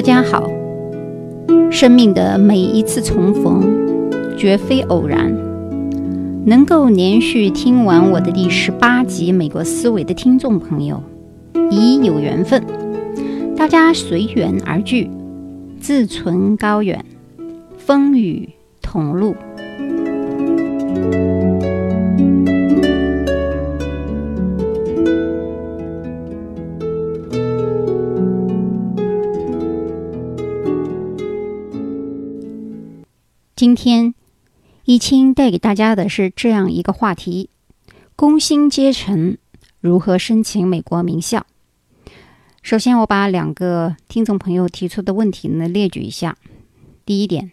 大家好，生命的每一次重逢绝非偶然。能够连续听完我的第十八集《美国思维》的听众朋友，已有缘分。大家随缘而聚，自存高远，风雨同路。今天，易清带给大家的是这样一个话题：工薪阶层如何申请美国名校？首先，我把两个听众朋友提出的问题呢列举一下。第一点，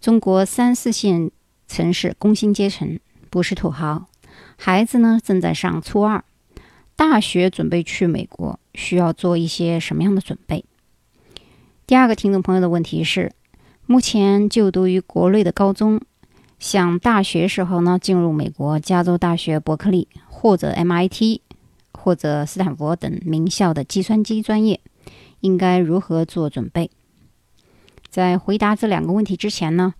中国三四线城市工薪阶层不是土豪，孩子呢正在上初二，大学准备去美国，需要做一些什么样的准备？第二个听众朋友的问题是。目前就读于国内的高中，想大学时候呢进入美国加州大学伯克利或者 MIT 或者斯坦福等名校的计算机专业，应该如何做准备？在回答这两个问题之前呢，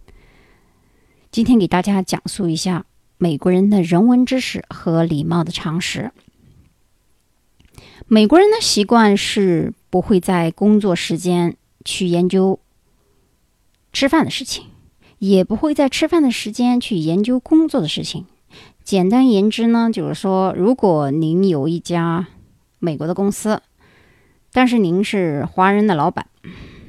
今天给大家讲述一下美国人的人文知识和礼貌的常识。美国人的习惯是不会在工作时间去研究。吃饭的事情，也不会在吃饭的时间去研究工作的事情。简单言之呢，就是说，如果您有一家美国的公司，但是您是华人的老板，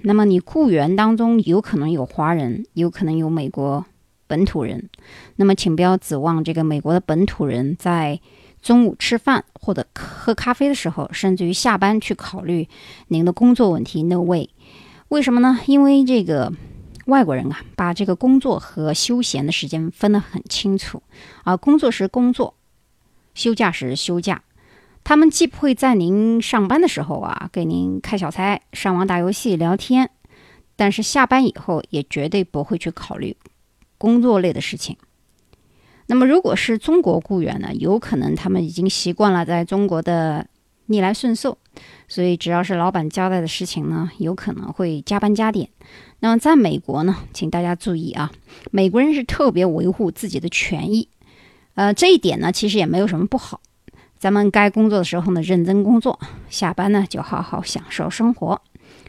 那么你雇员当中有可能有华人，有可能有美国本土人。那么，请不要指望这个美国的本土人在中午吃饭或者喝咖啡的时候，甚至于下班去考虑您的工作问题。No way！为什么呢？因为这个。外国人啊，把这个工作和休闲的时间分得很清楚啊，工作时工作，休假时休假。他们既不会在您上班的时候啊给您开小差、上网打游戏、聊天，但是下班以后也绝对不会去考虑工作类的事情。那么，如果是中国雇员呢，有可能他们已经习惯了在中国的逆来顺受，所以只要是老板交代的事情呢，有可能会加班加点。那么，在美国呢，请大家注意啊，美国人是特别维护自己的权益，呃，这一点呢，其实也没有什么不好。咱们该工作的时候呢，认真工作；下班呢，就好好享受生活。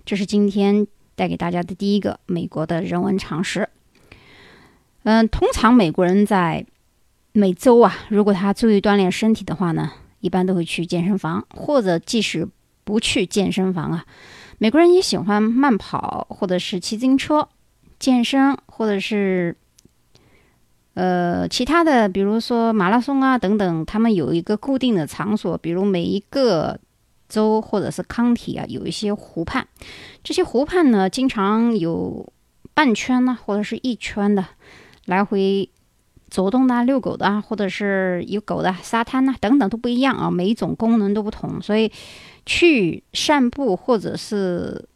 这是今天带给大家的第一个美国的人文常识。嗯，通常美国人在每周啊，如果他注意锻炼身体的话呢，一般都会去健身房，或者即使不去健身房啊。美国人也喜欢慢跑，或者是骑自行车、健身，或者是呃其他的，比如说马拉松啊等等。他们有一个固定的场所，比如每一个州或者是康体啊，有一些湖畔。这些湖畔呢，经常有半圈呢，或者是一圈的来回走动的、遛狗的啊，或者是有狗的沙滩呐等等都不一样啊，每一种功能都不同，所以。去散步，或者是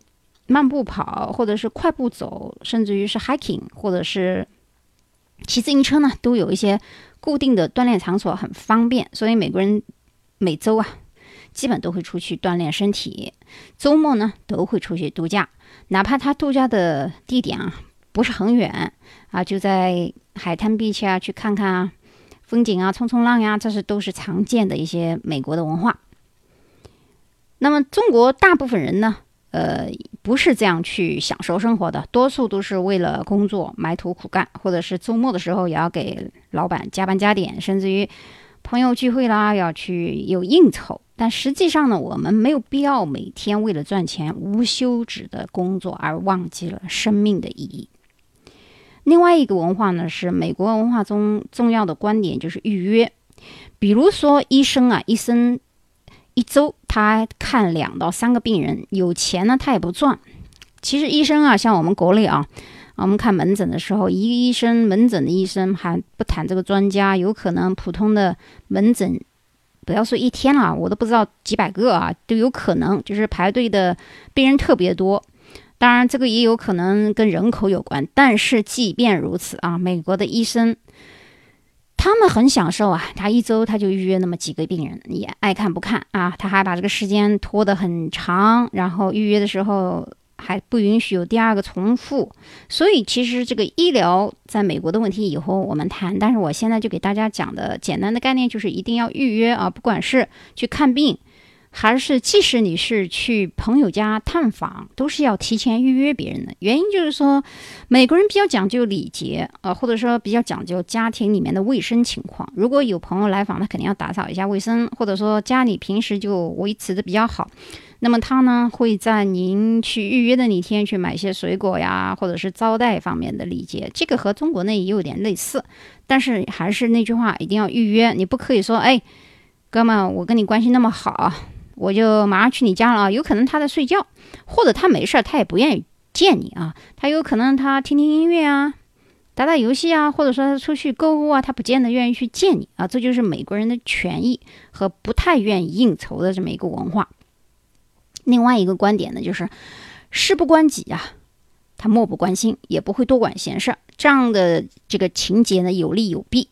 慢步跑，或者是快步走，甚至于是 hiking，或者是骑自行车呢，都有一些固定的锻炼场所，很方便。所以美国人每周啊，基本都会出去锻炼身体，周末呢都会出去度假，哪怕他度假的地点啊不是很远啊，就在海滩碧区啊去看看啊风景啊，冲冲浪呀，这是都是常见的一些美国的文化。那么，中国大部分人呢，呃，不是这样去享受生活的，多数都是为了工作埋头苦干，或者是周末的时候也要给老板加班加点，甚至于朋友聚会啦要去有应酬。但实际上呢，我们没有必要每天为了赚钱无休止的工作而忘记了生命的意义。另外一个文化呢，是美国文化中重要的观点就是预约，比如说医生啊，医生。一周他看两到三个病人，有钱呢他也不赚。其实医生啊，像我们国内啊，我们看门诊的时候，一个医生门诊的医生还不谈这个专家，有可能普通的门诊，不要说一天了，我都不知道几百个啊都有可能，就是排队的病人特别多。当然这个也有可能跟人口有关，但是即便如此啊，美国的医生。他们很享受啊，他一周他就预约那么几个病人，也爱看不看啊？他还把这个时间拖得很长，然后预约的时候还不允许有第二个重复。所以其实这个医疗在美国的问题以后我们谈，但是我现在就给大家讲的简单的概念就是一定要预约啊，不管是去看病。还是，即使你是去朋友家探访，都是要提前预约别人的。原因就是说，美国人比较讲究礼节啊，或者说比较讲究家庭里面的卫生情况。如果有朋友来访，他肯定要打扫一下卫生，或者说家里平时就维持的比较好。那么他呢，会在您去预约的那天去买一些水果呀，或者是招待方面的礼节。这个和中国内也有点类似，但是还是那句话，一定要预约。你不可以说，哎，哥们，我跟你关系那么好。我就马上去你家了啊！有可能他在睡觉，或者他没事儿，他也不愿意见你啊。他有可能他听听音乐啊，打打游戏啊，或者说他出去购物啊，他不见得愿意去见你啊。这就是美国人的权益和不太愿意应酬的这么一个文化。另外一个观点呢，就是事不关己啊，他漠不关心，也不会多管闲事儿。这样的这个情节呢，有利有弊。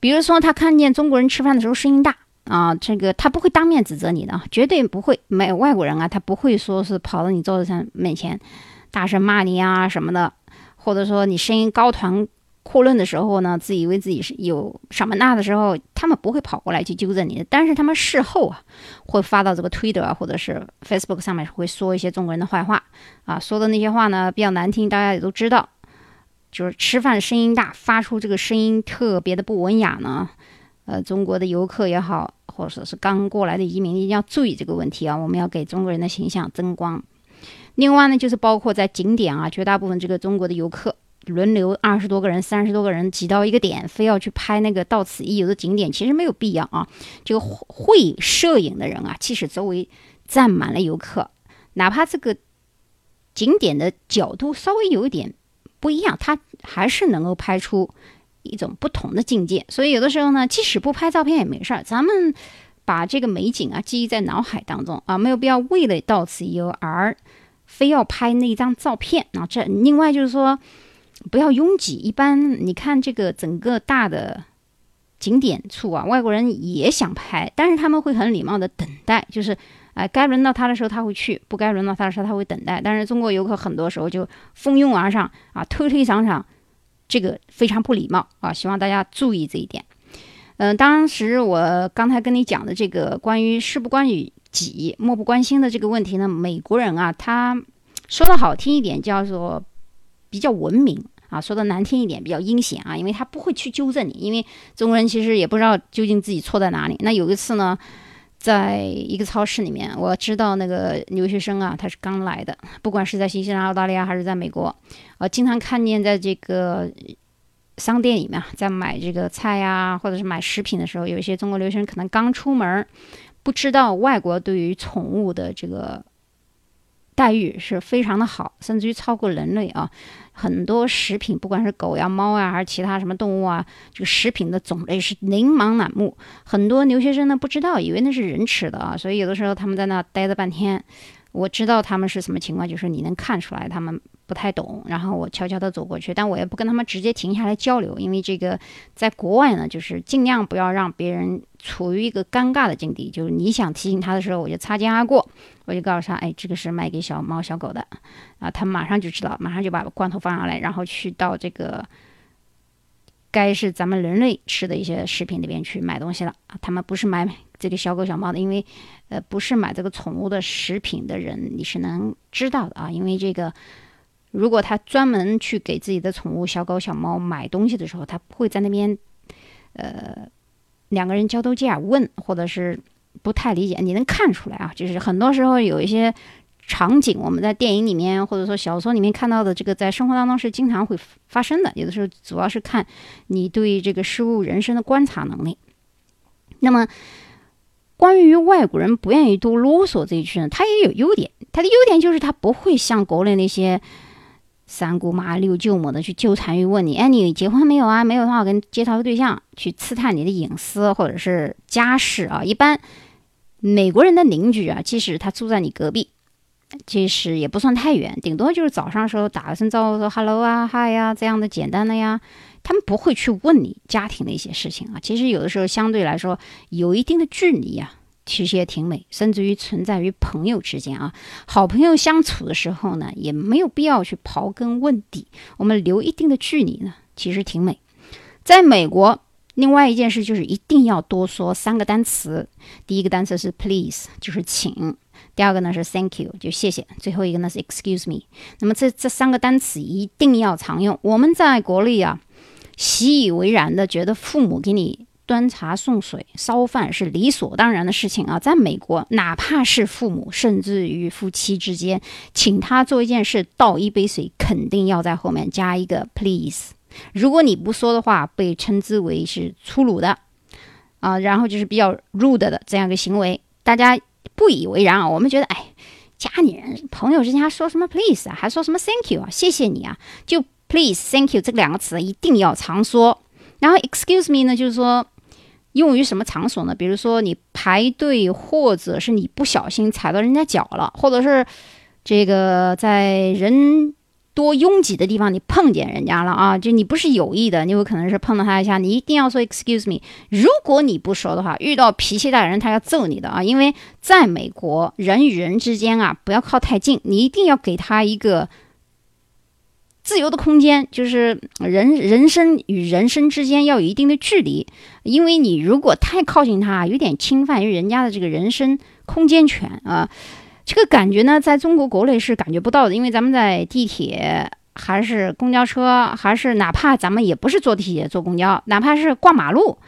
比如说，他看见中国人吃饭的时候声音大。啊，这个他不会当面指责你的，绝对不会。没有外国人啊，他不会说是跑到你桌子上面前大声骂你啊什么的，或者说你声音高谈阔论的时候呢，自以为自己是有什么那的时候，他们不会跑过来去纠正你的。但是他们事后啊，会发到这个 Twitter 或者是 Facebook 上面，会说一些中国人的坏话啊，说的那些话呢比较难听，大家也都知道，就是吃饭声音大，发出这个声音特别的不文雅呢。呃，中国的游客也好。或者是刚过来的移民，一定要注意这个问题啊！我们要给中国人的形象增光。另外呢，就是包括在景点啊，绝大部分这个中国的游客轮流二十多个人、三十多个人挤到一个点，非要去拍那个到此一游的景点，其实没有必要啊。这个会摄影的人啊，即使周围站满了游客，哪怕这个景点的角度稍微有一点不一样，他还是能够拍出。一种不同的境界，所以有的时候呢，即使不拍照片也没事儿，咱们把这个美景啊记忆在脑海当中啊，没有必要为了到此一游而非要拍那张照片啊。这另外就是说，不要拥挤。一般你看这个整个大的景点处啊，外国人也想拍，但是他们会很礼貌的等待，就是哎该轮到他的时候他会去，不该轮到他的时候他会等待。但是中国游客很多时候就蜂拥而上啊，推推搡搡。这个非常不礼貌啊！希望大家注意这一点。嗯，当时我刚才跟你讲的这个关于事不关己、己漠不关心的这个问题呢，美国人啊，他说的好听一点叫做比较文明啊，说的难听一点比较阴险啊，因为他不会去纠正你，因为中国人其实也不知道究竟自己错在哪里。那有一次呢。在一个超市里面，我知道那个留学生啊，他是刚来的，不管是在新西兰、澳大利亚还是在美国，呃，经常看见在这个商店里面，在买这个菜呀，或者是买食品的时候，有一些中国留学生可能刚出门，不知道外国对于宠物的这个。待遇是非常的好，甚至于超过人类啊！很多食品，不管是狗呀、猫呀，还是其他什么动物啊，这个食品的种类是琳琅满目。很多留学生呢不知道，以为那是人吃的啊，所以有的时候他们在那待了半天。我知道他们是什么情况，就是你能看出来他们不太懂，然后我悄悄地走过去，但我也不跟他们直接停下来交流，因为这个在国外呢，就是尽量不要让别人处于一个尴尬的境地，就是你想提醒他的时候，我就擦肩而过，我就告诉他，哎，这个是卖给小猫小狗的，啊，他马上就知道，马上就把罐头放上来，然后去到这个该是咱们人类吃的一些食品里边去买东西了啊，他们不是买。这个小狗小猫的，因为，呃，不是买这个宠物的食品的人，你是能知道的啊。因为这个，如果他专门去给自己的宠物小狗小猫买东西的时候，他不会在那边，呃，两个人交头接耳问，或者是不太理解，你能看出来啊。就是很多时候有一些场景，我们在电影里面或者说小说里面看到的，这个在生活当中是经常会发生的。有的时候主要是看你对这个事物人生的观察能力。那么。关于外国人不愿意多啰嗦这一群人，他也有优点。他的优点就是他不会像国内那些三姑妈六舅母的去纠缠于问你，哎，你结婚没有啊？没有的话，我跟介绍个对象，去刺探你的隐私或者是家事啊。一般美国人的邻居啊，即使他住在你隔壁，其实也不算太远，顶多就是早上时候打声招呼，说 hello 啊，hi 呀这样的简单的呀。他们不会去问你家庭的一些事情啊。其实有的时候相对来说有一定的距离啊，其实也挺美，甚至于存在于朋友之间啊。好朋友相处的时候呢，也没有必要去刨根问底，我们留一定的距离呢，其实挺美。在美国。另外一件事就是一定要多说三个单词。第一个单词是 please，就是请；第二个呢是 thank you，就谢谢；最后一个呢是 excuse me。那么这这三个单词一定要常用。我们在国内啊，习以为然的觉得父母给你端茶送水、烧饭是理所当然的事情啊。在美国，哪怕是父母，甚至于夫妻之间，请他做一件事，倒一杯水，肯定要在后面加一个 please。如果你不说的话，被称之为是粗鲁的，啊，然后就是比较 rude 的这样一个行为，大家不以为然啊。我们觉得，哎，家里人、朋友之间还说什么 please 啊，还说什么 thank you 啊，谢谢你啊，就 please、thank you 这两个词一定要常说。然后 excuse me 呢，就是说用于什么场所呢？比如说你排队，或者是你不小心踩到人家脚了，或者是这个在人。多拥挤的地方，你碰见人家了啊？就你不是有意的，你有可能是碰到他一下，你一定要说 excuse me。如果你不说的话，遇到脾气大的人，他要揍你的啊！因为在美国，人与人之间啊，不要靠太近，你一定要给他一个自由的空间，就是人人生与人生之间要有一定的距离，因为你如果太靠近他，有点侵犯于人家的这个人身空间权啊。这个感觉呢，在中国国内是感觉不到的，因为咱们在地铁还是公交车，还是哪怕咱们也不是坐地铁、坐公交，哪怕是过马路，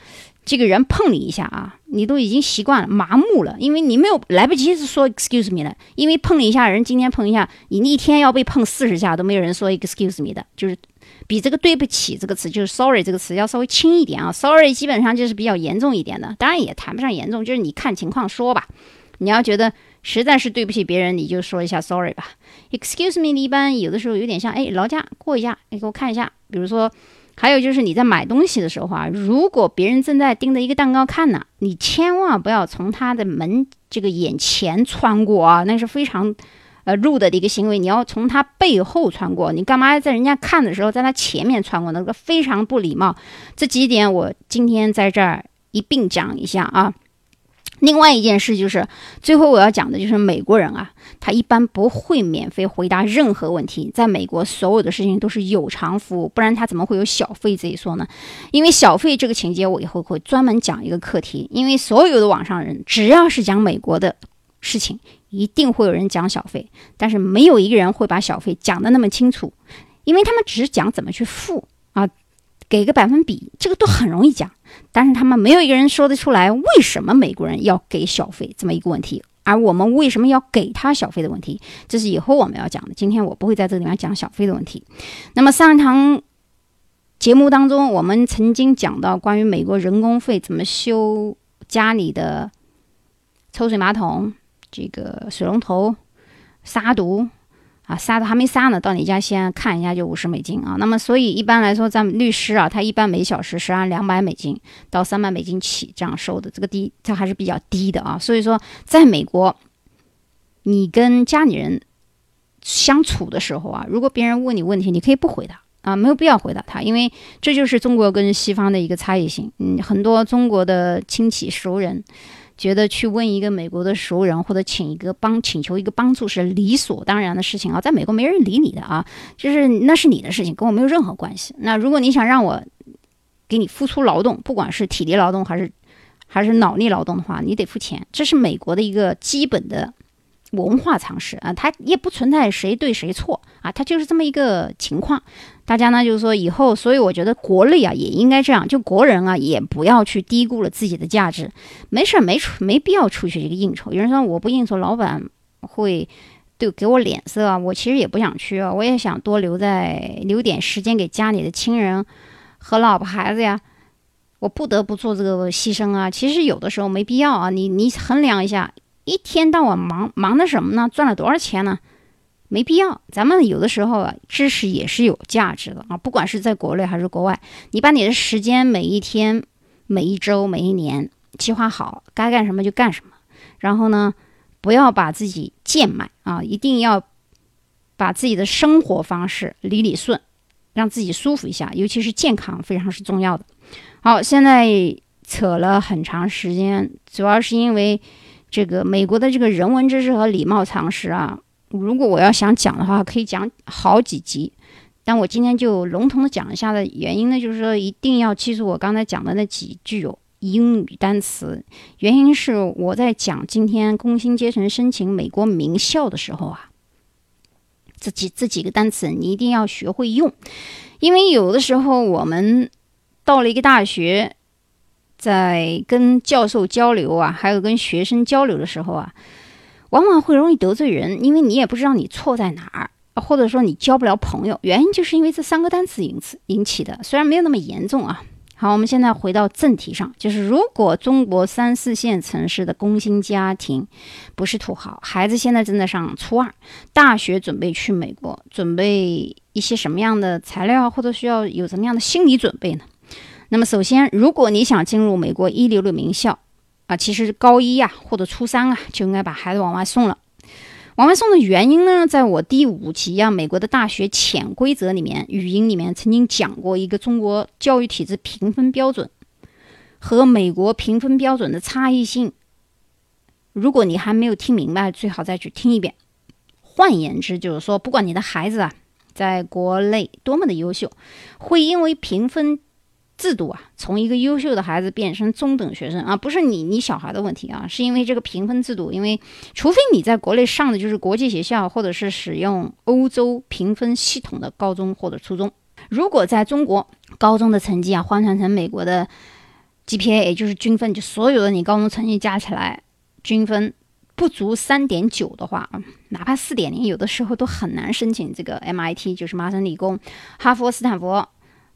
这个人碰你一下啊，你都已经习惯了、麻木了，因为你没有来不及说 excuse me 了，因为碰你一下，人今天碰一下，你一天要被碰四十下都没有人说 excuse me 的，就是比这个对不起这个词，就是 sorry 这个词要稍微轻一点啊，sorry 基本上就是比较严重一点的，当然也谈不上严重，就是你看情况说吧，你要觉得。实在是对不起别人，你就说一下 sorry 吧。Excuse me，一般有的时候有点像，哎，劳驾过一下，你给我看一下。比如说，还有就是你在买东西的时候啊，如果别人正在盯着一个蛋糕看呢，你千万不要从他的门这个眼前穿过啊，那是非常呃 rude 的一个行为。你要从他背后穿过，你干嘛在人家看的时候在他前面穿过？那个非常不礼貌。这几点我今天在这儿一并讲一下啊。另外一件事就是，最后我要讲的就是美国人啊，他一般不会免费回答任何问题。在美国，所有的事情都是有偿服务，不然他怎么会有小费这一说呢？因为小费这个情节，我以后会专门讲一个课题。因为所有的网上人，只要是讲美国的事情，一定会有人讲小费，但是没有一个人会把小费讲的那么清楚，因为他们只是讲怎么去付啊。给个百分比，这个都很容易讲，但是他们没有一个人说得出来为什么美国人要给小费这么一个问题，而我们为什么要给他小费的问题，这是以后我们要讲的。今天我不会在这里面讲小费的问题。那么上一堂节目当中，我们曾经讲到关于美国人工费怎么修家里的抽水马桶、这个水龙头、杀毒。啊，杀的还没杀呢，到你家先看一下就五十美金啊。那么，所以一般来说，咱们律师啊，他一般每小时是按两百美金到三百美金起这样收的，这个低，它还是比较低的啊。所以说，在美国，你跟家里人相处的时候啊，如果别人问你问题，你可以不回答啊，没有必要回答他，因为这就是中国跟西方的一个差异性。嗯，很多中国的亲戚熟人。觉得去问一个美国的熟人或者请一个帮请求一个帮助是理所当然的事情啊，在美国没人理你的啊，就是那是你的事情，跟我没有任何关系。那如果你想让我给你付出劳动，不管是体力劳动还是还是脑力劳动的话，你得付钱，这是美国的一个基本的。文化常识啊，它也不存在谁对谁错啊，它就是这么一个情况。大家呢就是说以后，所以我觉得国内啊也应该这样，就国人啊也不要去低估了自己的价值。没事儿，没出没必要出去这个应酬。有人说我不应酬，老板会对给我脸色啊。我其实也不想去啊，我也想多留在留点时间给家里的亲人和老婆孩子呀。我不得不做这个牺牲啊。其实有的时候没必要啊，你你衡量一下。一天到晚忙忙的什么呢？赚了多少钱呢？没必要。咱们有的时候啊，知识也是有价值的啊，不管是在国内还是国外，你把你的时间每一天、每一周、每一年计划好，该干什么就干什么。然后呢，不要把自己贱卖啊，一定要把自己的生活方式理理顺让自己舒服一下，尤其是健康非常是重要的。好，现在扯了很长时间，主要是因为这个美国的这个人文知识和礼貌常识啊，如果我要想讲的话，可以讲好几集。但我今天就笼统的讲一下的原因呢，就是说一定要记住我刚才讲的那几句哦英语单词。原因是我在讲今天工薪阶层申请美国名校的时候啊。这几这几个单词你一定要学会用，因为有的时候我们到了一个大学，在跟教授交流啊，还有跟学生交流的时候啊，往往会容易得罪人，因为你也不知道你错在哪儿，或者说你交不了朋友，原因就是因为这三个单词引起引起的，虽然没有那么严重啊。好，我们现在回到正题上，就是如果中国三四线城市的工薪家庭不是土豪，孩子现在正在上初二，大学准备去美国，准备一些什么样的材料，或者需要有什么样的心理准备呢？那么，首先，如果你想进入美国一流的名校啊，其实高一呀或者初三啊就应该把孩子往外送了。往外送的原因呢，在我第五集啊《美国的大学潜规则》里面语音里面曾经讲过一个中国教育体制评分标准和美国评分标准的差异性。如果你还没有听明白，最好再去听一遍。换言之，就是说，不管你的孩子啊在国内多么的优秀，会因为评分。制度啊，从一个优秀的孩子变成中等学生啊，不是你你小孩的问题啊，是因为这个评分制度。因为除非你在国内上的就是国际学校，或者是使用欧洲评分系统的高中或者初中，如果在中国高中的成绩啊换算成美国的 GPA，也就是均分，就所有的你高中成绩加起来均分不足三点九的话啊，哪怕四点零，有的时候都很难申请这个 MIT，就是麻省理工、哈佛、斯坦福。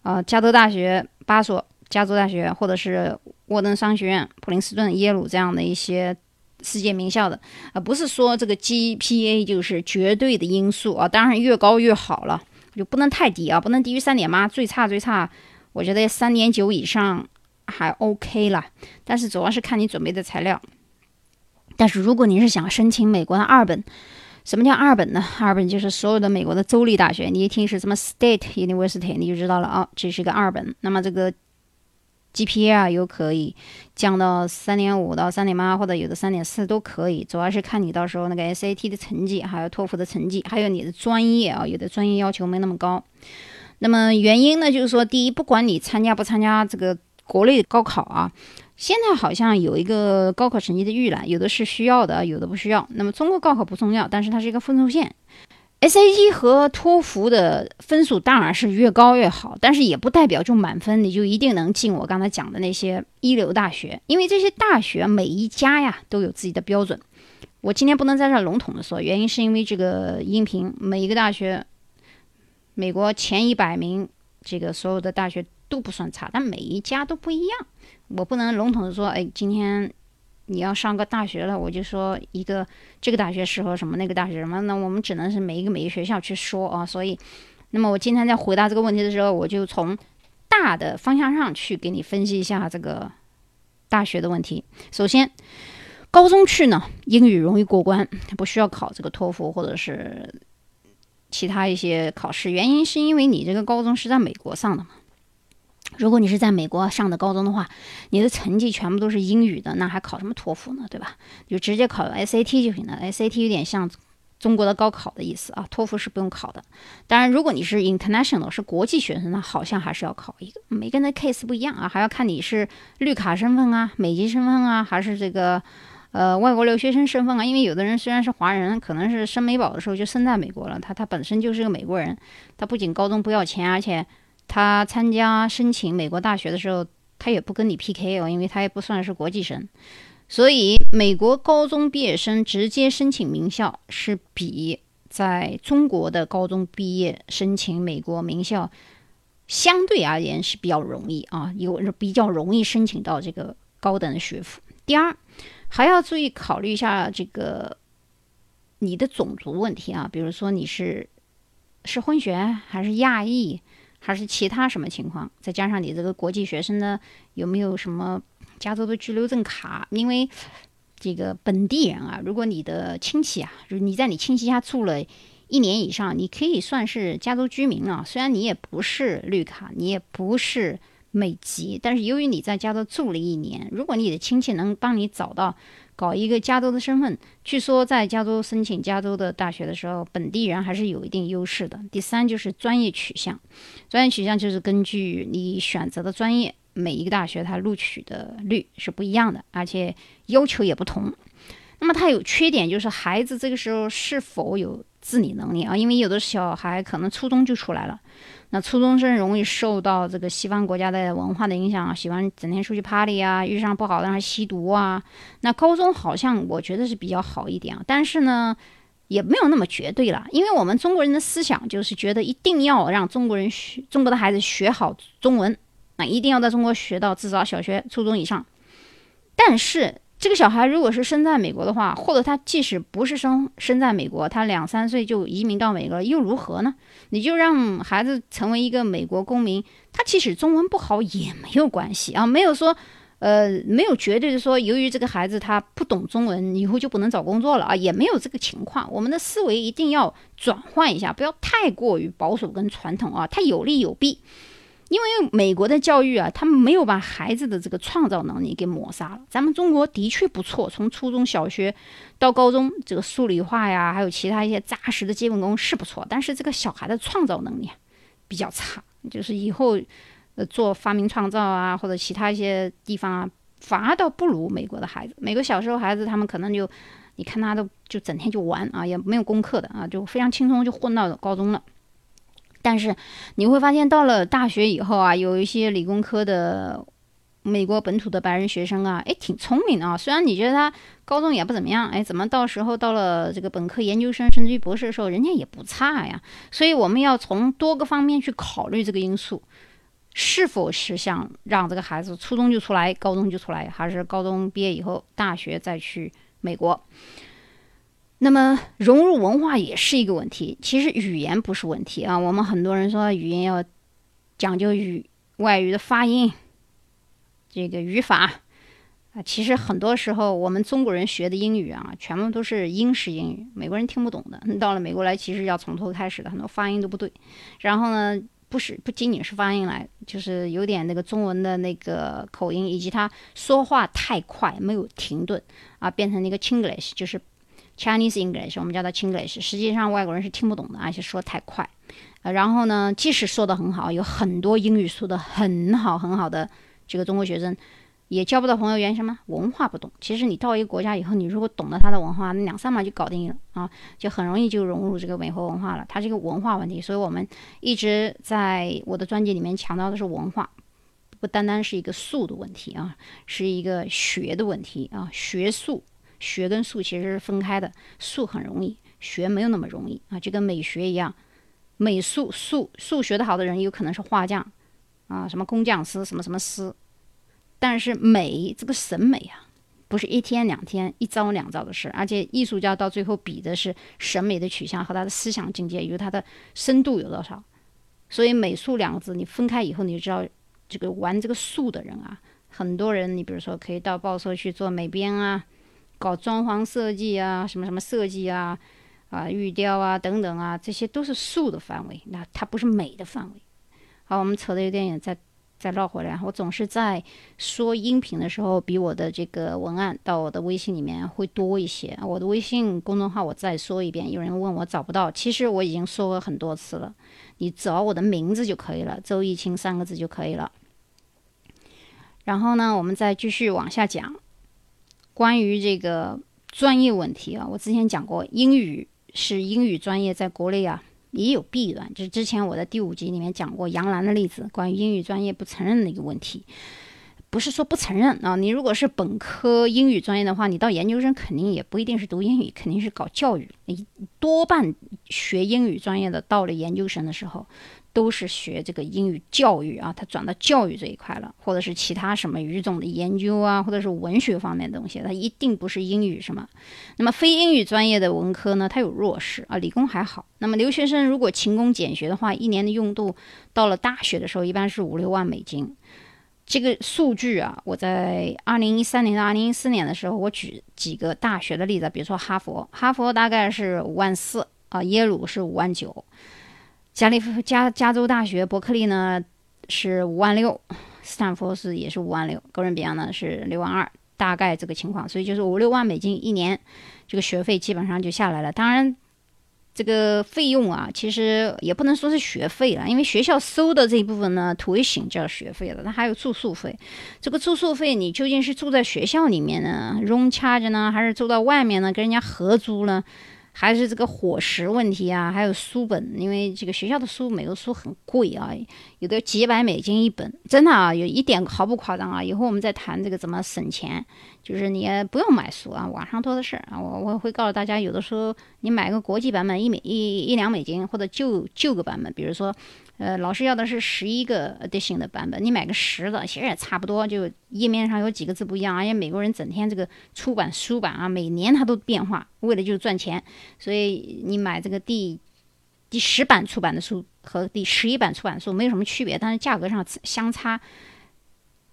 呃，加州大学、八所加州大学，或者是沃登商学院、普林斯顿、耶鲁这样的一些世界名校的，啊，不是说这个 GPA 就是绝对的因素啊，当然越高越好了，就不能太低啊，不能低于三点八，最差最差，我觉得三点九以上还 OK 了，但是主要是看你准备的材料。但是如果你是想申请美国的二本，什么叫二本呢？二本就是所有的美国的州立大学，你一听是什么 State University，你就知道了啊，这是一个二本。那么这个 GPA 啊，又可以降到三点五到三点八，或者有的三点四都可以，主要是看你到时候那个 SAT 的成绩，还有托福的成绩，还有你的专业啊，有的专业要求没那么高。那么原因呢，就是说，第一，不管你参加不参加这个国内高考啊。现在好像有一个高考成绩的预览，有的是需要的，有的不需要。那么中国高考不重要，但是它是一个分数线。SAT 和托福的分数当然是越高越好，但是也不代表就满分你就一定能进我刚才讲的那些一流大学，因为这些大学每一家呀都有自己的标准。我今天不能在这笼统的说，原因是因为这个音频每一个大学，美国前一百名这个所有的大学都不算差，但每一家都不一样。我不能笼统的说，哎，今天你要上个大学了，我就说一个这个大学适合什么，那个大学什么，那我们只能是每一个每一个学校去说啊。所以，那么我今天在回答这个问题的时候，我就从大的方向上去给你分析一下这个大学的问题。首先，高中去呢，英语容易过关，不需要考这个托福或者是其他一些考试，原因是因为你这个高中是在美国上的嘛。如果你是在美国上的高中的话，你的成绩全部都是英语的，那还考什么托福呢？对吧？就直接考 SAT 就行了。SAT 有点像中国的高考的意思啊，托福是不用考的。当然，如果你是 international 是国际学生，那好像还是要考一个。每个人的 case 不一样啊，还要看你是绿卡身份啊、美籍身份啊，还是这个呃外国留学生身份啊。因为有的人虽然是华人，可能是生美宝的时候就生在美国了，他他本身就是个美国人，他不仅高中不要钱，而且。他参加申请美国大学的时候，他也不跟你 PK 哦，因为他也不算是国际生，所以美国高中毕业生直接申请名校是比在中国的高中毕业申请美国名校相对而言是比较容易啊，有比较容易申请到这个高等的学府。第二，还要注意考虑一下这个你的种族问题啊，比如说你是是混血还是亚裔。还是其他什么情况？再加上你这个国际学生呢，有没有什么加州的居留证卡？因为这个本地人啊，如果你的亲戚啊，就是你在你亲戚家住了一年以上，你可以算是加州居民啊。虽然你也不是绿卡，你也不是美籍，但是由于你在加州住了一年，如果你的亲戚能帮你找到搞一个加州的身份，据说在加州申请加州的大学的时候，本地人还是有一定优势的。第三就是专业取向，专业取向就是根据你选择的专业，每一个大学它录取的率是不一样的，而且要求也不同。那么它有缺点，就是孩子这个时候是否有自理能力啊？因为有的小孩可能初中就出来了，那初中生容易受到这个西方国家的文化的影响，喜欢整天出去 party 啊，遇上不好的让他吸毒啊。那高中好像我觉得是比较好一点，但是呢，也没有那么绝对了，因为我们中国人的思想就是觉得一定要让中国人学中国的孩子学好中文啊，一定要在中国学到至少小学、初中以上，但是。这个小孩如果是生在美国的话，或者他即使不是生生在美国，他两三岁就移民到美国，又如何呢？你就让孩子成为一个美国公民，他即使中文不好也没有关系啊，没有说，呃，没有绝对的说，由于这个孩子他不懂中文，以后就不能找工作了啊，也没有这个情况。我们的思维一定要转换一下，不要太过于保守跟传统啊，它有利有弊。因为美国的教育啊，他们没有把孩子的这个创造能力给抹杀了。咱们中国的确不错，从初中小学到高中，这个数理化呀，还有其他一些扎实的基本功是不错。但是这个小孩的创造能力比较差，就是以后呃做发明创造啊，或者其他一些地方啊，反而倒不如美国的孩子。美国小时候孩子他们可能就，你看他都就整天就玩啊，也没有功课的啊，就非常轻松就混到高中了。但是你会发现，到了大学以后啊，有一些理工科的美国本土的白人学生啊，哎，挺聪明的啊。虽然你觉得他高中也不怎么样，哎，怎么到时候到了这个本科、研究生，甚至于博士的时候，人家也不差呀。所以我们要从多个方面去考虑这个因素，是否是想让这个孩子初中就出来，高中就出来，还是高中毕业以后大学再去美国？那么融入文化也是一个问题。其实语言不是问题啊。我们很多人说语言要讲究语外语的发音，这个语法啊。其实很多时候我们中国人学的英语啊，全部都是英式英语，美国人听不懂的。到了美国来，其实要从头开始的，很多发音都不对。然后呢，不是不仅仅是发音来，就是有点那个中文的那个口音，以及他说话太快，没有停顿啊，变成那个 Chinglish，就是。Chinese English，我们叫它 Chinglish，实际上外国人是听不懂的，而且说太快。呃，然后呢，即使说的很好，有很多英语说的很好很好的这个中国学生，也交不到朋友，原因什么？文化不懂。其实你到一个国家以后，你如果懂得他的文化，那两三码就搞定了啊，就很容易就融入这个美国文化了。它是一个文化问题，所以我们一直在我的专辑里面强调的是文化，不单单是一个速的问题啊，是一个学的问题啊，学术。学跟术其实是分开的，术很容易，学没有那么容易啊，就跟美学一样，美术术数学的好的人有可能是画匠啊，什么工匠师，什么什么师，但是美这个审美啊，不是一天两天、一朝两朝的事，而且艺术家到最后比的是审美的取向和他的思想境界，以及他的深度有多少。所以美术两个字你分开以后，你就知道这个玩这个术的人啊，很多人，你比如说可以到报社去做美编啊。搞装潢设计啊，什么什么设计啊，啊，玉雕啊，等等啊，这些都是术的范围，那它不是美的范围。好，我们扯的有点远，再再绕回来。我总是在说音频的时候，比我的这个文案到我的微信里面会多一些。我的微信公众号我再说一遍，有人问我找不到，其实我已经说过很多次了，你找我的名字就可以了，周一清三个字就可以了。然后呢，我们再继续往下讲。关于这个专业问题啊，我之前讲过，英语是英语专业，在国内啊也有弊端。就是之前我在第五集里面讲过杨澜的例子，关于英语专业不承认的一个问题。不是说不承认啊，你如果是本科英语专业的话，你到研究生肯定也不一定是读英语，肯定是搞教育。你多半学英语专业的，到了研究生的时候。都是学这个英语教育啊，他转到教育这一块了，或者是其他什么语种的研究啊，或者是文学方面的东西，他一定不是英语什么。那么非英语专业的文科呢，它有弱势啊，理工还好。那么留学生如果勤工俭学的话，一年的用度到了大学的时候，一般是五六万美金。这个数据啊，我在二零一三年到二零一四年的时候，我举几个大学的例子，比如说哈佛，哈佛大概是五万四啊，耶鲁是五万九，加利福加加州大学伯克利呢是五万六，斯坦福是也是五万六，哥伦比亚呢是六万二，大概这个情况，所以就是五六万美金一年，这个学费基本上就下来了。当然。这个费用啊，其实也不能说是学费了，因为学校收的这一部分呢，tuition 叫学费了，它还有住宿费。这个住宿费你究竟是住在学校里面呢，room charge 呢，还是住到外面呢，跟人家合租呢？还是这个伙食问题啊，还有书本，因为这个学校的书，每个书很贵啊，有的几百美金一本，真的啊，有一点毫不夸张啊。以后我们再谈这个怎么省钱，就是你不用买书啊，网上多的是啊。我我会告诉大家，有的时候你买个国际版本，一美一一两美金，或者旧旧个版本，比如说。呃，老师要的是十一个 edition 的版本，你买个十的，其实也差不多，就页面上有几个字不一样。而且美国人整天这个出版书版啊，每年它都变化，为的就是赚钱，所以你买这个第第十版出版的书和第十一版出版书没有什么区别，但是价格上相差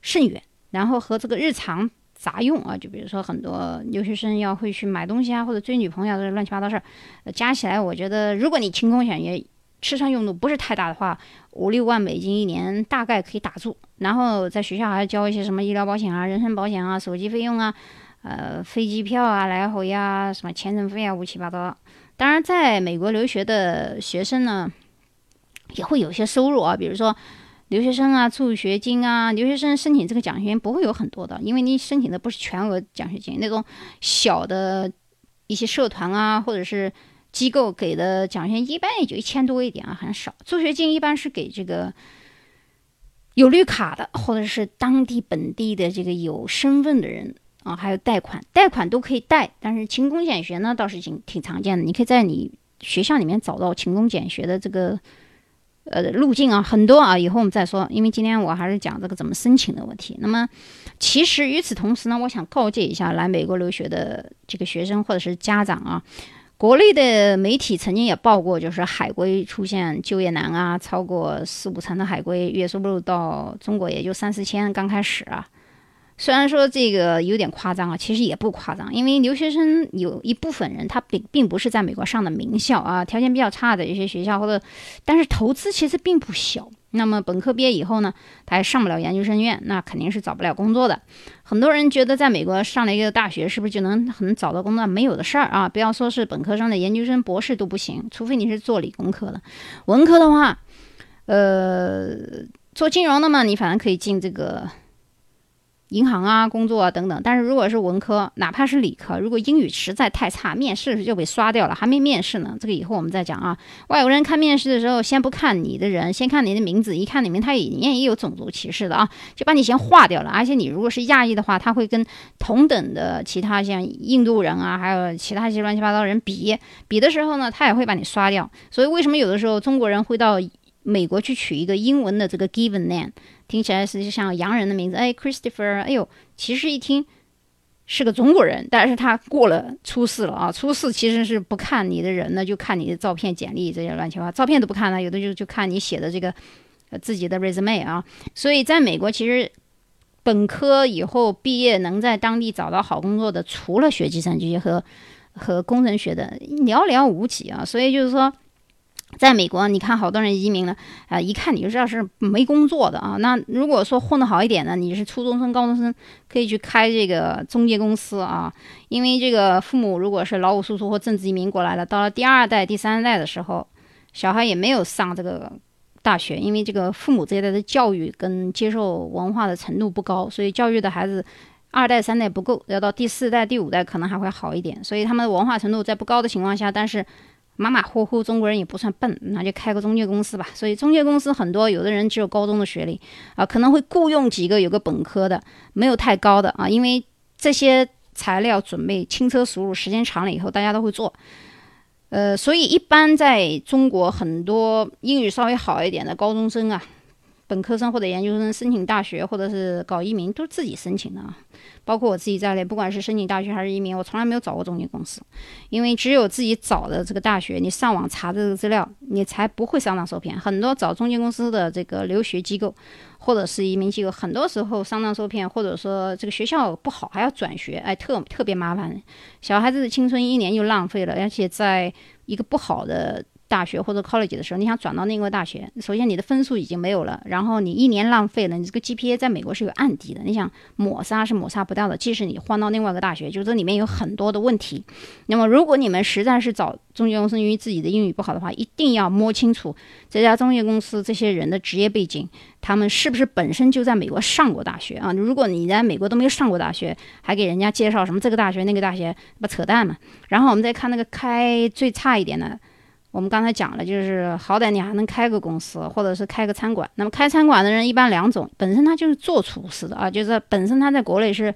甚远。然后和这个日常杂用啊，就比如说很多留学生要会去买东西啊，或者追女朋友这乱七八糟事儿，加起来，我觉得如果你勤工俭学。吃穿用度不是太大的话，五六万美金一年大概可以打住。然后在学校还要交一些什么医疗保险啊、人身保险啊、手机费用啊、呃飞机票啊、来回啊、什么签证费啊，乌七八糟。当然，在美国留学的学生呢，也会有些收入啊，比如说留学生啊、助学金啊。留学生申请这个奖学金不会有很多的，因为你申请的不是全额奖学金，那种小的一些社团啊，或者是。机构给的奖学金一般也就一千多一点啊，很少。助学金一般是给这个有绿卡的，或者是当地本地的这个有身份的人啊，还有贷款，贷款都可以贷。但是勤工俭学呢，倒是挺挺常见的。你可以在你学校里面找到勤工俭学的这个呃路径啊，很多啊。以后我们再说，因为今天我还是讲这个怎么申请的问题。那么，其实与此同时呢，我想告诫一下来美国留学的这个学生或者是家长啊。国内的媒体曾经也报过，就是海归出现就业难啊，超过四五成的海归月收入到中国也就三四千，刚开始啊。虽然说这个有点夸张啊，其实也不夸张，因为留学生有一部分人他并并不是在美国上的名校啊，条件比较差的一些学校或者，但是投资其实并不小。那么本科毕业以后呢，他还上不了研究生院，那肯定是找不了工作的。很多人觉得在美国上了一个大学，是不是就能很找到工作？没有的事儿啊！不要说是本科生的，研究生、博士都不行，除非你是做理工科的。文科的话，呃，做金融的嘛，你反正可以进这个。银行啊，工作啊等等，但是如果是文科，哪怕是理科，如果英语实在太差，面试就被刷掉了，还没面试呢。这个以后我们再讲啊。外国人看面试的时候，先不看你的人，先看你的名字，一看里面他也也有种族歧视的啊，就把你先划掉了。而且你如果是亚裔的话，他会跟同等的其他像印度人啊，还有其他一些乱七八糟人比，比的时候呢，他也会把你刷掉。所以为什么有的时候中国人会到美国去取一个英文的这个 given name？听起来是就像洋人的名字，哎，Christopher，哎呦，其实一听是个中国人，但是他过了初试了啊，初试其实是不看你的人呢，就看你的照片、简历这些乱七八糟，照片都不看了，有的就就看你写的这个自己的 resume 啊。所以在美国，其实本科以后毕业能在当地找到好工作的，除了学计算机和和工程学的，寥寥无几啊。所以就是说。在美国，你看好多人移民了，啊，一看你就知道是没工作的啊。那如果说混得好一点呢，你是初中生、高中生，可以去开这个中介公司啊。因为这个父母如果是劳务输出或政治移民过来了，到了第二代、第三代的时候，小孩也没有上这个大学，因为这个父母这一代的教育跟接受文化的程度不高，所以教育的孩子二代、三代不够，要到第四代、第五代可能还会好一点。所以他们的文化程度在不高的情况下，但是。马马虎虎，中国人也不算笨，那就开个中介公司吧。所以中介公司很多，有的人只有高中的学历啊，可能会雇佣几个有个本科的，没有太高的啊，因为这些材料准备轻车熟路，时间长了以后大家都会做。呃，所以一般在中国，很多英语稍微好一点的高中生啊。本科生或者研究生申请大学或者是搞移民都是自己申请的啊，包括我自己在内，不管是申请大学还是移民，我从来没有找过中介公司，因为只有自己找的这个大学，你上网查这个资料，你才不会上当受骗。很多找中介公司的这个留学机构或者是移民机构，很多时候上当受骗，或者说这个学校不好还要转学，哎，特特别麻烦，小孩子的青春一年就浪费了，而且在一个不好的。大学或者 college 的时候，你想转到另外大学，首先你的分数已经没有了，然后你一年浪费了，你这个 GPA 在美国是有案底的，你想抹杀是抹杀不掉的。即使你换到另外一个大学，就这里面有很多的问题。那么如果你们实在是找中介公司，因为自己的英语不好的话，一定要摸清楚这家中介公司这些人的职业背景，他们是不是本身就在美国上过大学啊？如果你在美国都没有上过大学，还给人家介绍什么这个大学那个大学，不扯淡嘛？然后我们再看那个开最差一点的。我们刚才讲了，就是好歹你还能开个公司，或者是开个餐馆。那么开餐馆的人一般两种，本身他就是做厨师的啊，就是本身他在国内是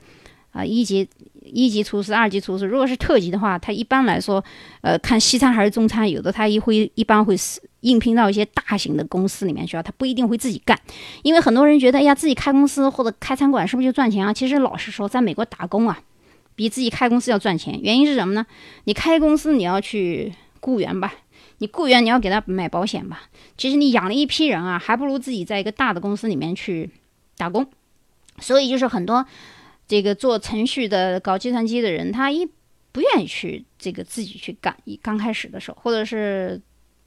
啊一级一级厨师、二级厨师。如果是特级的话，他一般来说，呃，看西餐还是中餐，有的他一会一般会应聘到一些大型的公司里面去啊，他不一定会自己干。因为很多人觉得，哎呀，自己开公司或者开餐馆是不是就赚钱啊？其实老实说，在美国打工啊，比自己开公司要赚钱。原因是什么呢？你开公司你要去雇员吧。你雇员你要给他买保险吧？其实你养了一批人啊，还不如自己在一个大的公司里面去打工。所以就是很多这个做程序的、搞计算机的人，他一不愿意去这个自己去干。一刚开始的时候，或者是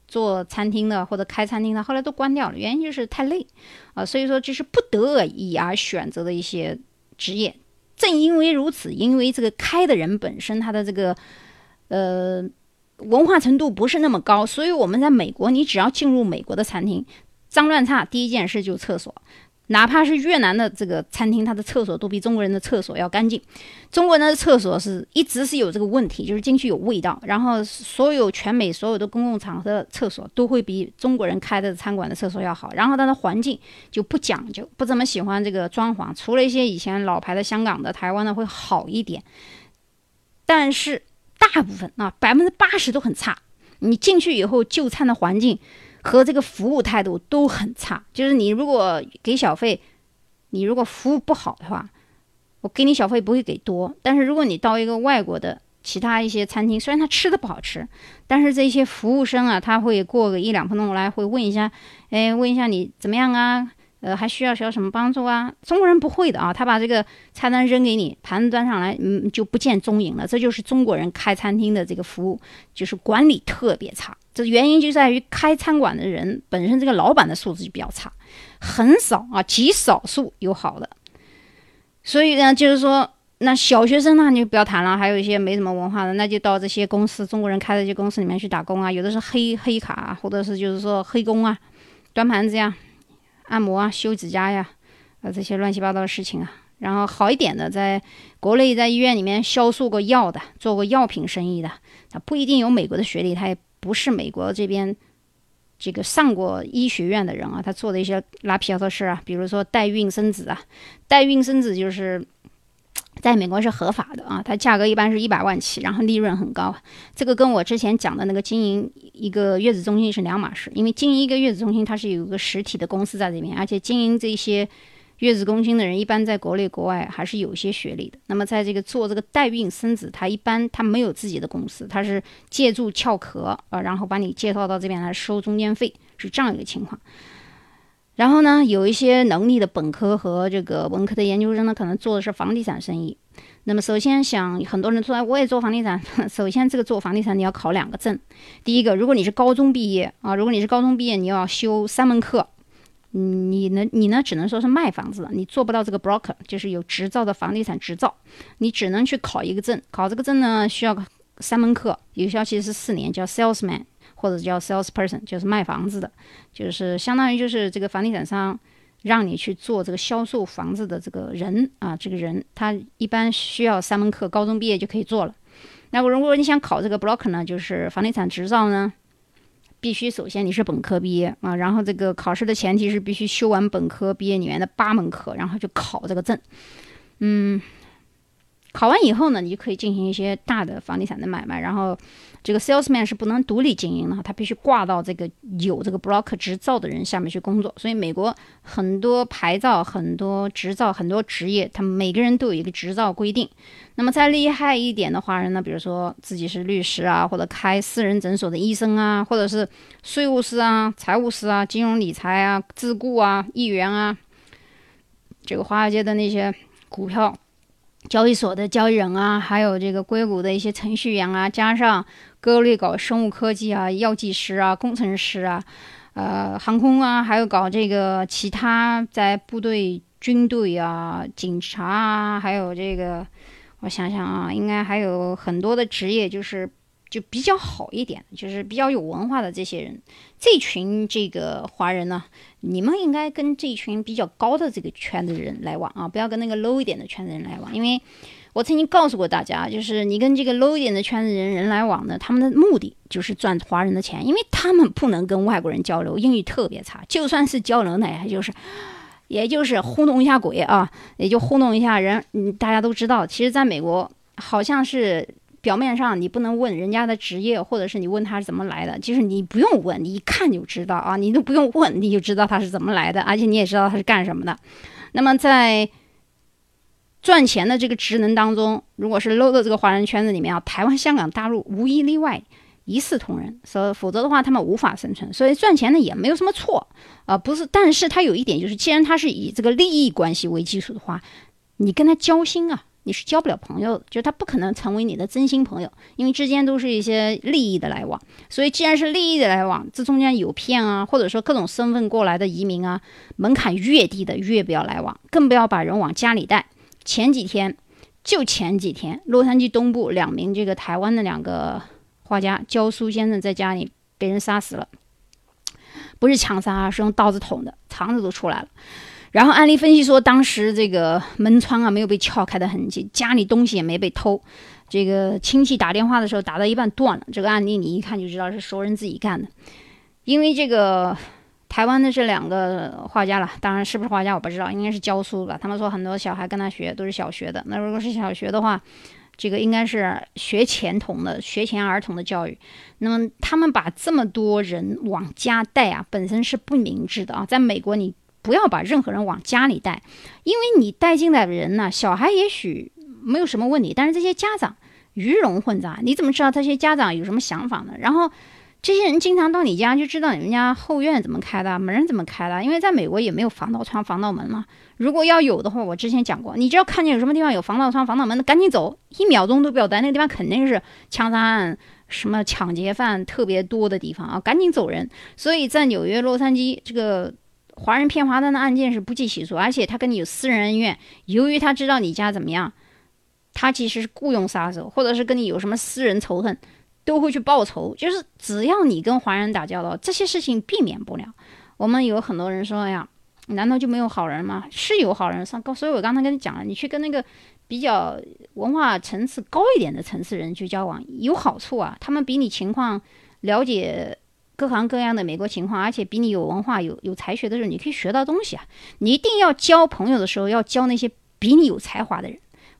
做餐厅的或者开餐厅的，后来都关掉了，原因就是太累啊。所以说这是不得已而选择的一些职业。正因为如此，因为这个开的人本身他的这个呃。文化程度不是那么高，所以我们在美国，你只要进入美国的餐厅，脏乱差，第一件事就是厕所。哪怕是越南的这个餐厅，它的厕所都比中国人的厕所要干净。中国人的厕所是一直是有这个问题，就是进去有味道。然后所有全美所有的公共场合的厕所都会比中国人开的餐馆的厕所要好。然后它的环境就不讲究，不怎么喜欢这个装潢，除了一些以前老牌的香港的、台湾的会好一点，但是。大部分啊，百分之八十都很差。你进去以后，就餐的环境和这个服务态度都很差。就是你如果给小费，你如果服务不好的话，我给你小费不会给多。但是如果你到一个外国的其他一些餐厅，虽然他吃的不好吃，但是这些服务生啊，他会过个一两分钟来，会问一下，哎，问一下你怎么样啊？呃，还需要需要什么帮助啊？中国人不会的啊，他把这个菜单扔给你，盘子端上来，嗯，就不见踪影了。这就是中国人开餐厅的这个服务，就是管理特别差。这原因就在于开餐馆的人本身这个老板的素质就比较差，很少啊，极少数有好的。所以呢，就是说，那小学生那，你就不要谈了，还有一些没什么文化的，那就到这些公司，中国人开的这些公司里面去打工啊，有的是黑黑卡，或者是就是说黑工啊，端盘子呀。按摩啊，修指甲呀，啊这些乱七八糟的事情啊。然后好一点的，在国内在医院里面销售过药的，做过药品生意的，他不一定有美国的学历，他也不是美国这边这个上过医学院的人啊。他做的一些拉皮条的事啊，比如说代孕生子啊，代孕生子就是。在美国是合法的啊，它价格一般是一百万起，然后利润很高。这个跟我之前讲的那个经营一个月子中心是两码事，因为经营一个月子中心，它是有一个实体的公司在这边，而且经营这些月子中心的人一般在国内国外还是有些学历的。那么在这个做这个代孕生子，他一般他没有自己的公司，他是借助壳壳啊，然后把你介绍到这边来收中间费，是这样一个情况。然后呢，有一些能力的本科和这个文科的研究生呢，可能做的是房地产生意。那么，首先想很多人说，我也做房地产。首先，这个做房地产你要考两个证。第一个，如果你是高中毕业啊，如果你是高中毕业，你要修三门课。你呢，你呢，只能说是卖房子，你做不到这个 broker，就是有执照的房地产执照。你只能去考一个证，考这个证呢，需要三门课，有效期是四年，叫 salesman。或者叫 salesperson，就是卖房子的，就是相当于就是这个房地产商让你去做这个销售房子的这个人啊，这个人他一般需要三门课，高中毕业就可以做了。那我如果你想考这个 broker 呢，就是房地产执照呢，必须首先你是本科毕业啊，然后这个考试的前提是必须修完本科毕业里面的八门课，然后就考这个证。嗯，考完以后呢，你就可以进行一些大的房地产的买卖，然后。这个 salesman 是不能独立经营的，他必须挂到这个有这个 broker 执照的人下面去工作。所以美国很多牌照、很多执照、很多职业，他们每个人都有一个执照规定。那么再厉害一点的华人呢，比如说自己是律师啊，或者开私人诊所的医生啊，或者是税务师啊、财务师啊、金融理财啊、自雇啊、议员啊，这个华尔街的那些股票交易所的交易人啊，还有这个硅谷的一些程序员啊，加上各类搞生物科技啊、药剂师啊、工程师啊，呃，航空啊，还有搞这个其他在部队、军队啊、警察啊，还有这个，我想想啊，应该还有很多的职业，就是。就比较好一点，就是比较有文化的这些人，这群这个华人呢，你们应该跟这群比较高的这个圈子人来往啊，不要跟那个 low 一点的圈子人来往。因为我曾经告诉过大家，就是你跟这个 low 一点的圈子人人来往呢，他们的目的就是赚华人的钱，因为他们不能跟外国人交流，英语特别差，就算是交流呢，也就是，也就是糊弄一下鬼啊，也就糊弄一下人。嗯，大家都知道，其实在美国好像是。表面上你不能问人家的职业，或者是你问他是怎么来的，其实你不用问，你一看就知道啊，你都不用问，你就知道他是怎么来的，而且你也知道他是干什么的。那么在赚钱的这个职能当中，如果是 low 的这个华人圈子里面啊，台湾、香港、大陆无一例外，一视同仁，所以否则的话他们无法生存。所以赚钱呢也没有什么错啊，不是，但是他有一点就是，既然他是以这个利益关系为基础的话，你跟他交心啊。你是交不了朋友的，就他不可能成为你的真心朋友，因为之间都是一些利益的来往。所以，既然是利益的来往，这中间有骗啊，或者说各种身份过来的移民啊，门槛越低的越不要来往，更不要把人往家里带。前几天，就前几天，洛杉矶东部两名这个台湾的两个画家焦苏先生在家里被人杀死了，不是枪杀，是用刀子捅的，肠子都出来了。然后案例分析说，当时这个门窗啊没有被撬开的痕迹，家里东西也没被偷。这个亲戚打电话的时候打到一半断了。这个案例你一看就知道是熟人自己干的。因为这个台湾的这两个画家了，当然是不是画家我不知道，应该是教书吧。他们说很多小孩跟他学都是小学的。那如果是小学的话，这个应该是学前童的、学前儿童的教育。那么他们把这么多人往家带啊，本身是不明智的啊。在美国你。不要把任何人往家里带，因为你带进来的人呢，小孩也许没有什么问题，但是这些家长鱼龙混杂，你怎么知道这些家长有什么想法呢？然后这些人经常到你家，就知道你们家后院怎么开的，门怎么开的，因为在美国也没有防盗窗、防盗门嘛。如果要有的话，我之前讲过，你只要看见有什么地方有防盗窗、防盗门的，赶紧走，一秒钟都不要待，那个地方肯定是枪杀案、什么抢劫犯特别多的地方啊，赶紧走人。所以在纽约、洛杉矶这个。华人骗华人的案件是不计其数，而且他跟你有私人恩怨。由于他知道你家怎么样，他其实是雇佣杀手，或者是跟你有什么私人仇恨，都会去报仇。就是只要你跟华人打交道，这些事情避免不了。我们有很多人说呀，难道就没有好人吗？是有好人，上所以我刚才跟你讲了，你去跟那个比较文化层次高一点的层次人去交往，有好处啊。他们比你情况了解。各行各样的美国情况，而且比你有文化、有有才学的时候，你可以学到东西啊！你一定要交朋友的时候，要交那些比你有才华的人，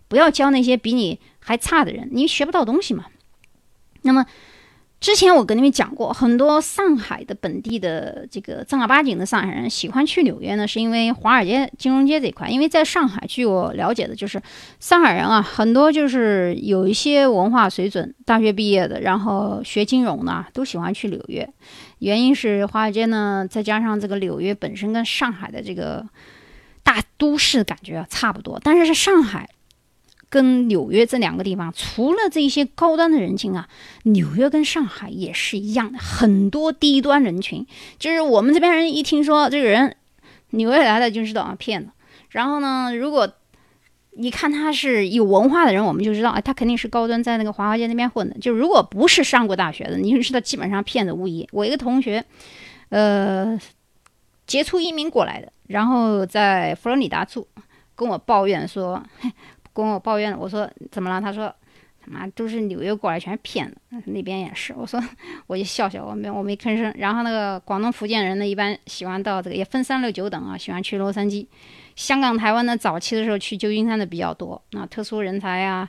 不要交那些比你还差的人，你学不到东西嘛。那么。之前我跟你们讲过，很多上海的本地的这个正儿八经的上海人喜欢去纽约呢，是因为华尔街、金融街这一块。因为在上海，据我了解的，就是上海人啊，很多就是有一些文化水准，大学毕业的，然后学金融的，都喜欢去纽约。原因是华尔街呢，再加上这个纽约本身跟上海的这个大都市感觉差不多，但是是上海。跟纽约这两个地方，除了这些高端的人群啊，纽约跟上海也是一样的，很多低端人群。就是我们这边人一听说这个人纽约来的，就知道啊骗子。然后呢，如果你看他是有文化的人，我们就知道啊，他肯定是高端，在那个华华街那边混的。就如果不是上过大学的，你就知道基本上骗子无疑。我一个同学，呃，杰出移民过来的，然后在佛罗里达住，跟我抱怨说。跟我抱怨，我说怎么了？他说他妈都是纽约过来，全是骗子。那边也是，我说我就笑笑，我没我没吭声。然后那个广东福建人呢，一般喜欢到这个也分三六九等啊，喜欢去洛杉矶。香港、台湾呢，早期的时候去旧金山的比较多。那特殊人才啊，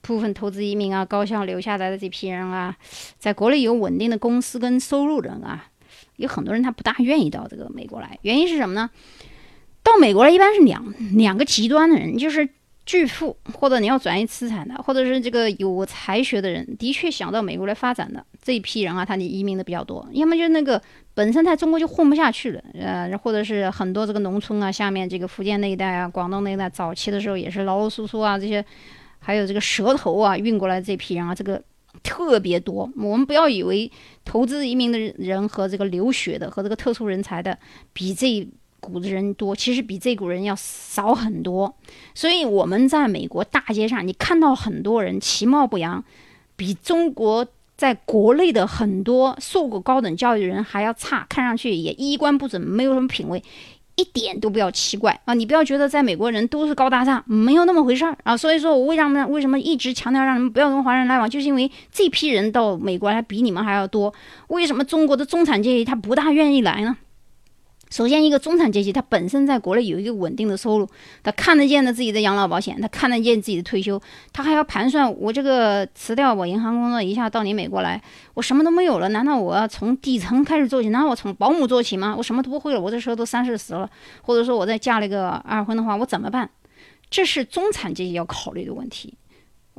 部分投资移民啊，高校留下来的这批人啊，在国内有稳定的公司跟收入人啊，有很多人他不大愿意到这个美国来。原因是什么呢？到美国来一般是两两个极端的人，就是。巨富，或者你要转移资产的，或者是这个有才学的人，的确想到美国来发展的这一批人啊，他移民的比较多。要么就是那个本身在中国就混不下去了，呃，或者是很多这个农村啊，下面这个福建那一带啊，广东那一带，早期的时候也是老老叔叔啊，这些还有这个蛇头啊运过来这批人啊，这个特别多。我们不要以为投资移民的人和这个留学的和这个特殊人才的比这。股的人多，其实比这股人要少很多，所以我们在美国大街上，你看到很多人其貌不扬，比中国在国内的很多受过高等教育的人还要差，看上去也衣冠不整，没有什么品位，一点都不要奇怪啊！你不要觉得在美国人都是高大上，没有那么回事儿啊！所以说我为什么为什么一直强调让你们不要跟华人来往，就是因为这批人到美国来比你们还要多。为什么中国的中产阶级他不大愿意来呢？首先，一个中产阶级，他本身在国内有一个稳定的收入，他看得见的自己的养老保险，他看得见自己的退休，他还要盘算：我这个辞掉我银行工作，一下到你美国来，我什么都没有了，难道我要从底层开始做起？难道我从保姆做起吗？我什么都不会了，我这时候都三四十了，或者说我再嫁了一个二婚的话，我怎么办？这是中产阶级要考虑的问题。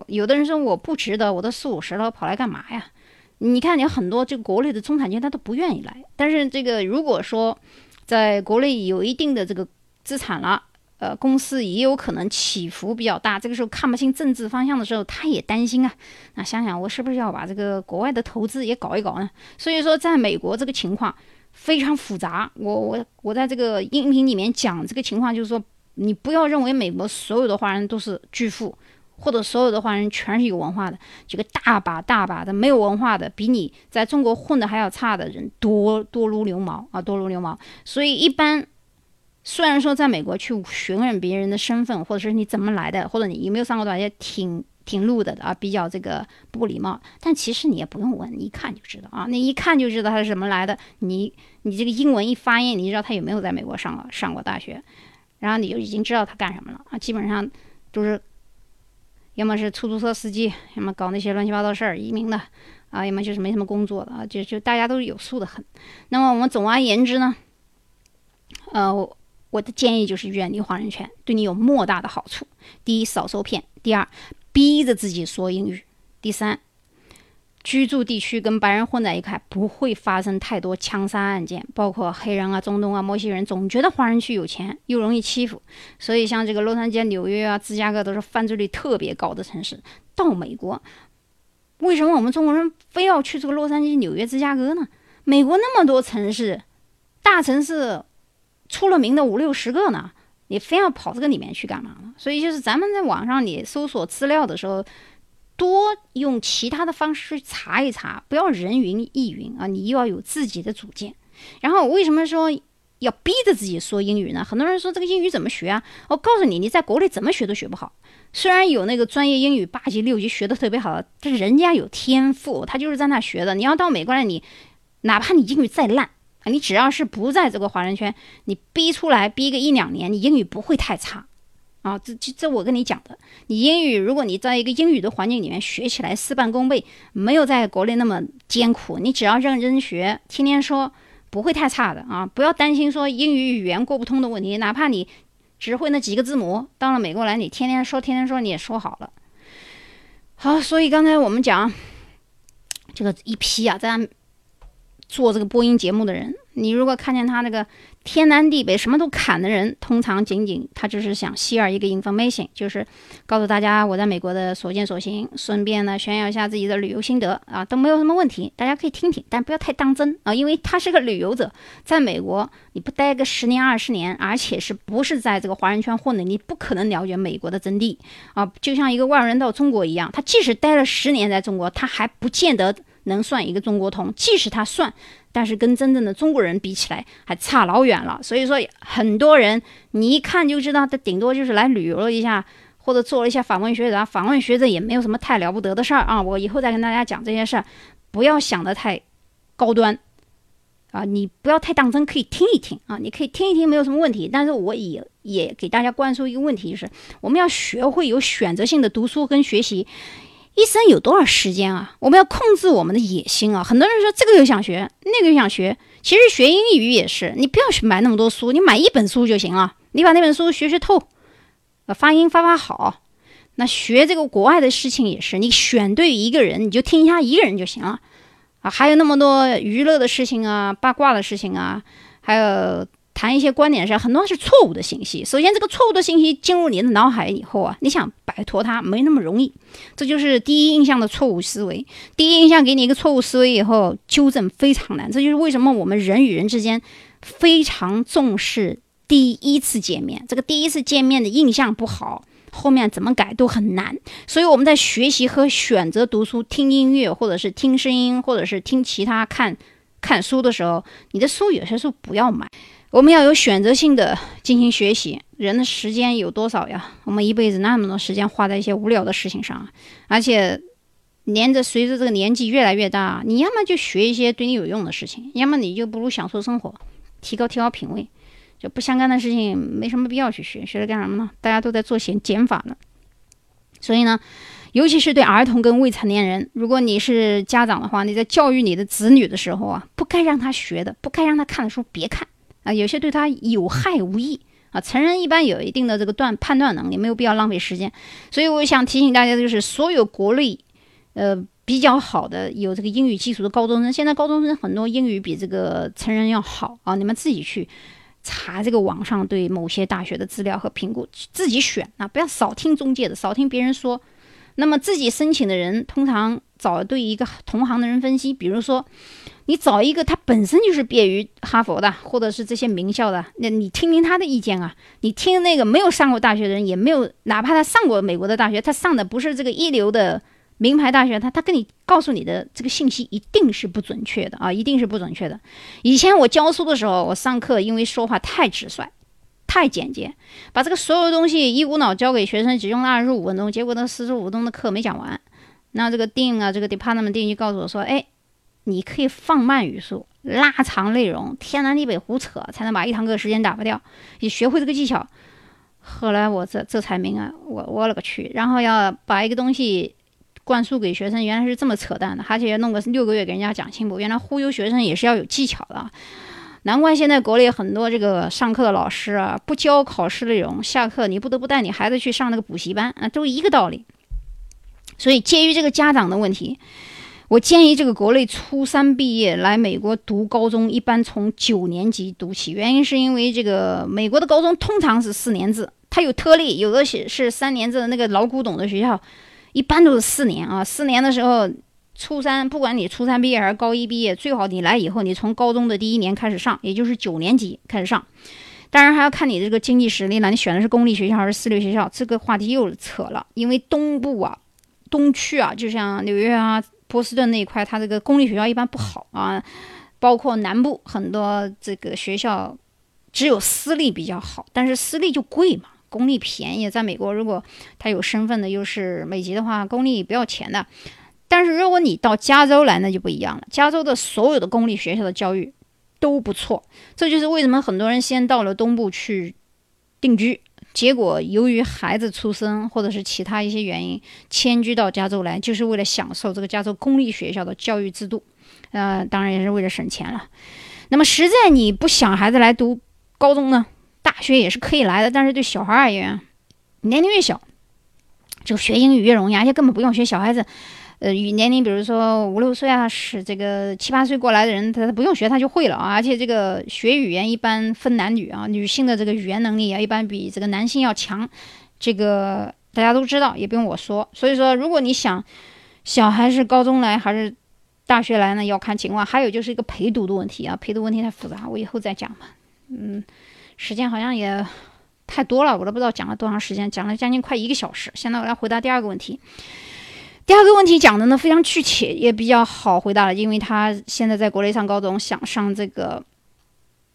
有的人说我不值得，我都四五十了，跑来干嘛呀？你看，你很多这个国内的中产阶级他都不愿意来，但是这个如果说。在国内有一定的这个资产了，呃，公司也有可能起伏比较大。这个时候看不清政治方向的时候，他也担心啊。那想想我是不是要把这个国外的投资也搞一搞呢？所以说，在美国这个情况非常复杂。我我我在这个音频里面讲这个情况，就是说你不要认为美国所有的华人都是巨富。或者所有的华人全是有文化的，这个大把大把的没有文化的，比你在中国混的还要差的人多多如牛毛啊，多如牛毛。所以一般，虽然说在美国去询问别人的身份，或者是你怎么来的，或者你有没有上过大学，挺挺路的啊，比较这个不礼貌。但其实你也不用问，你一看就知道啊，你一看就知道他是怎么来的。你你这个英文一发音，你知道他有没有在美国上过上过大学，然后你就已经知道他干什么了啊，基本上都是。要么是出租车司机，要么搞那些乱七八糟事儿，移民的，啊，要么就是没什么工作的啊，就就大家都有数的很。那么我们总而言之呢，呃，我的建议就是远离华人圈，对你有莫大的好处。第一，少受骗；第二，逼着自己说英语；第三。居住地区跟白人混在一块，不会发生太多枪杀案件，包括黑人啊、中东啊、墨西人，总觉得华人区有钱又容易欺负，所以像这个洛杉矶、纽约啊、芝加哥都是犯罪率特别高的城市。到美国，为什么我们中国人非要去这个洛杉矶、纽约、芝加哥呢？美国那么多城市，大城市出了名的五六十个呢，你非要跑这个里面去干嘛呢？所以就是咱们在网上你搜索资料的时候。多用其他的方式去查一查，不要人云亦云啊！你又要有自己的主见。然后为什么说要逼着自己说英语呢？很多人说这个英语怎么学啊？我告诉你，你在国内怎么学都学不好。虽然有那个专业英语八级六级学的特别好，但是人家有天赋，他就是在那学的。你要到美国来，你哪怕你英语再烂，你只要是不在这个华人圈，你逼出来逼个一两年，你英语不会太差。啊，这这这我跟你讲的，你英语如果你在一个英语的环境里面学起来事半功倍，没有在国内那么艰苦。你只要认真学，天天说，不会太差的啊！不要担心说英语语言过不通的问题，哪怕你只会那几个字母，到了美国来，你天天说，天天说，你也说好了。好，所以刚才我们讲这个一批啊，在做这个播音节目的人，你如果看见他那个。天南地北什么都砍的人，通常仅仅他只是想 share 一个 information，就是告诉大家我在美国的所见所行，顺便呢炫耀一下自己的旅游心得啊，都没有什么问题，大家可以听听，但不要太当真啊，因为他是个旅游者，在美国你不待个十年二十年，而且是不是在这个华人圈混的，你不可能了解美国的真谛啊，就像一个外国人到中国一样，他即使待了十年在中国，他还不见得能算一个中国通，即使他算。但是跟真正的中国人比起来，还差老远了。所以说，很多人你一看就知道，他顶多就是来旅游了一下，或者做了一下访问学者。访问学者也没有什么太了不得的事儿啊。我以后再跟大家讲这些事儿，不要想得太高端啊。你不要太当真，可以听一听啊。你可以听一听，没有什么问题。但是我也也给大家灌输一个问题，就是我们要学会有选择性的读书跟学习。一生有多少时间啊？我们要控制我们的野心啊！很多人说这个又想学，那个又想学。其实学英语也是，你不要去买那么多书，你买一本书就行了。你把那本书学学透，呃，发音发发好。那学这个国外的事情也是，你选对一个人，你就听一下一个人就行了啊。还有那么多娱乐的事情啊，八卦的事情啊，还有谈一些观点上，很多是错误的信息。首先，这个错误的信息进入你的脑海以后啊，你想摆脱它没那么容易。这就是第一印象的错误思维。第一印象给你一个错误思维以后，纠正非常难。这就是为什么我们人与人之间非常重视第一次见面。这个第一次见面的印象不好。后面怎么改都很难，所以我们在学习和选择读书、听音乐，或者是听声音，或者是听其他看看书的时候，你的书有些书不要买。我们要有选择性的进行学习。人的时间有多少呀？我们一辈子那么多时间花在一些无聊的事情上，而且连着随着这个年纪越来越大，你要么就学一些对你有用的事情，要么你就不如享受生活，提高提高品味。就不相干的事情没什么必要去学，学了干什么呢？大家都在做减减法呢。所以呢，尤其是对儿童跟未成年人，如果你是家长的话，你在教育你的子女的时候啊，不该让他学的，不该让他看的书别看啊，有些对他有害无益啊。成人一般有一定的这个断判断能力，没有必要浪费时间。所以我想提醒大家的就是，所有国内呃比较好的有这个英语基础的高中生，现在高中生很多英语比这个成人要好啊，你们自己去。查这个网上对某些大学的资料和评估，自己选啊，不要少听中介的，少听别人说。那么自己申请的人，通常找对一个同行的人分析。比如说，你找一个他本身就是毕业于哈佛的，或者是这些名校的，那你听听他的意见啊。你听那个没有上过大学的人，也没有，哪怕他上过美国的大学，他上的不是这个一流的。名牌大学，他他跟你告诉你的这个信息一定是不准确的啊，一定是不准确的。以前我教书的时候，我上课因为说话太直率、太简洁，把这个所有东西一股脑交给学生，只用了二十五分钟，结果那四十五分钟的课没讲完。那这个 dean 啊，这个 department dean 就告诉我说：“哎，你可以放慢语速，拉长内容，天南地北胡扯，才能把一堂课时间打发掉。你学会这个技巧。”后来我这这才明白，我我勒个去！然后要把一个东西。灌输给学生原来是这么扯淡的，而且要弄个六个月给人家讲清楚。原来忽悠学生也是要有技巧的，难怪现在国内很多这个上课的老师啊，不教考试内容，下课你不得不带你孩子去上那个补习班啊，都一个道理。所以介于这个家长的问题，我建议这个国内初三毕业来美国读高中，一般从九年级读起。原因是因为这个美国的高中通常是四年制，它有特例，有的是是三年制的那个老古董的学校。一般都是四年啊，四年的时候，初三不管你初三毕业还是高一毕业，最好你来以后，你从高中的第一年开始上，也就是九年级开始上。当然还要看你这个经济实力了，你选的是公立学校还是私立学校？这个话题又扯了，因为东部啊、东区啊，就像纽约啊、波士顿那一块，它这个公立学校一般不好啊。包括南部很多这个学校，只有私立比较好，但是私立就贵嘛。公立便宜，在美国，如果他有身份的，又是美籍的话，公立不要钱的。但是如果你到加州来，那就不一样了。加州的所有的公立学校的教育都不错，这就是为什么很多人先到了东部去定居，结果由于孩子出生或者是其他一些原因迁居到加州来，就是为了享受这个加州公立学校的教育制度。呃，当然也是为了省钱了。那么实在你不想孩子来读高中呢？大学也是可以来的，但是对小孩而言，年龄越小，就学英语越容易，而且根本不用学。小孩子，呃，与年龄比如说五六岁啊，是这个七八岁过来的人，他他不用学他就会了啊。而且这个学语言一般分男女啊，女性的这个语言能力啊，一般比这个男性要强，这个大家都知道，也不用我说。所以说，如果你想小孩是高中来还是大学来呢，要看情况。还有就是一个陪读的问题啊，陪读问题太复杂，我以后再讲吧。嗯。时间好像也太多了，我都不知道讲了多长时间，讲了将近快一个小时。现在我来回答第二个问题。第二个问题讲的呢非常具体，也比较好回答了，因为他现在在国内上高中，想上这个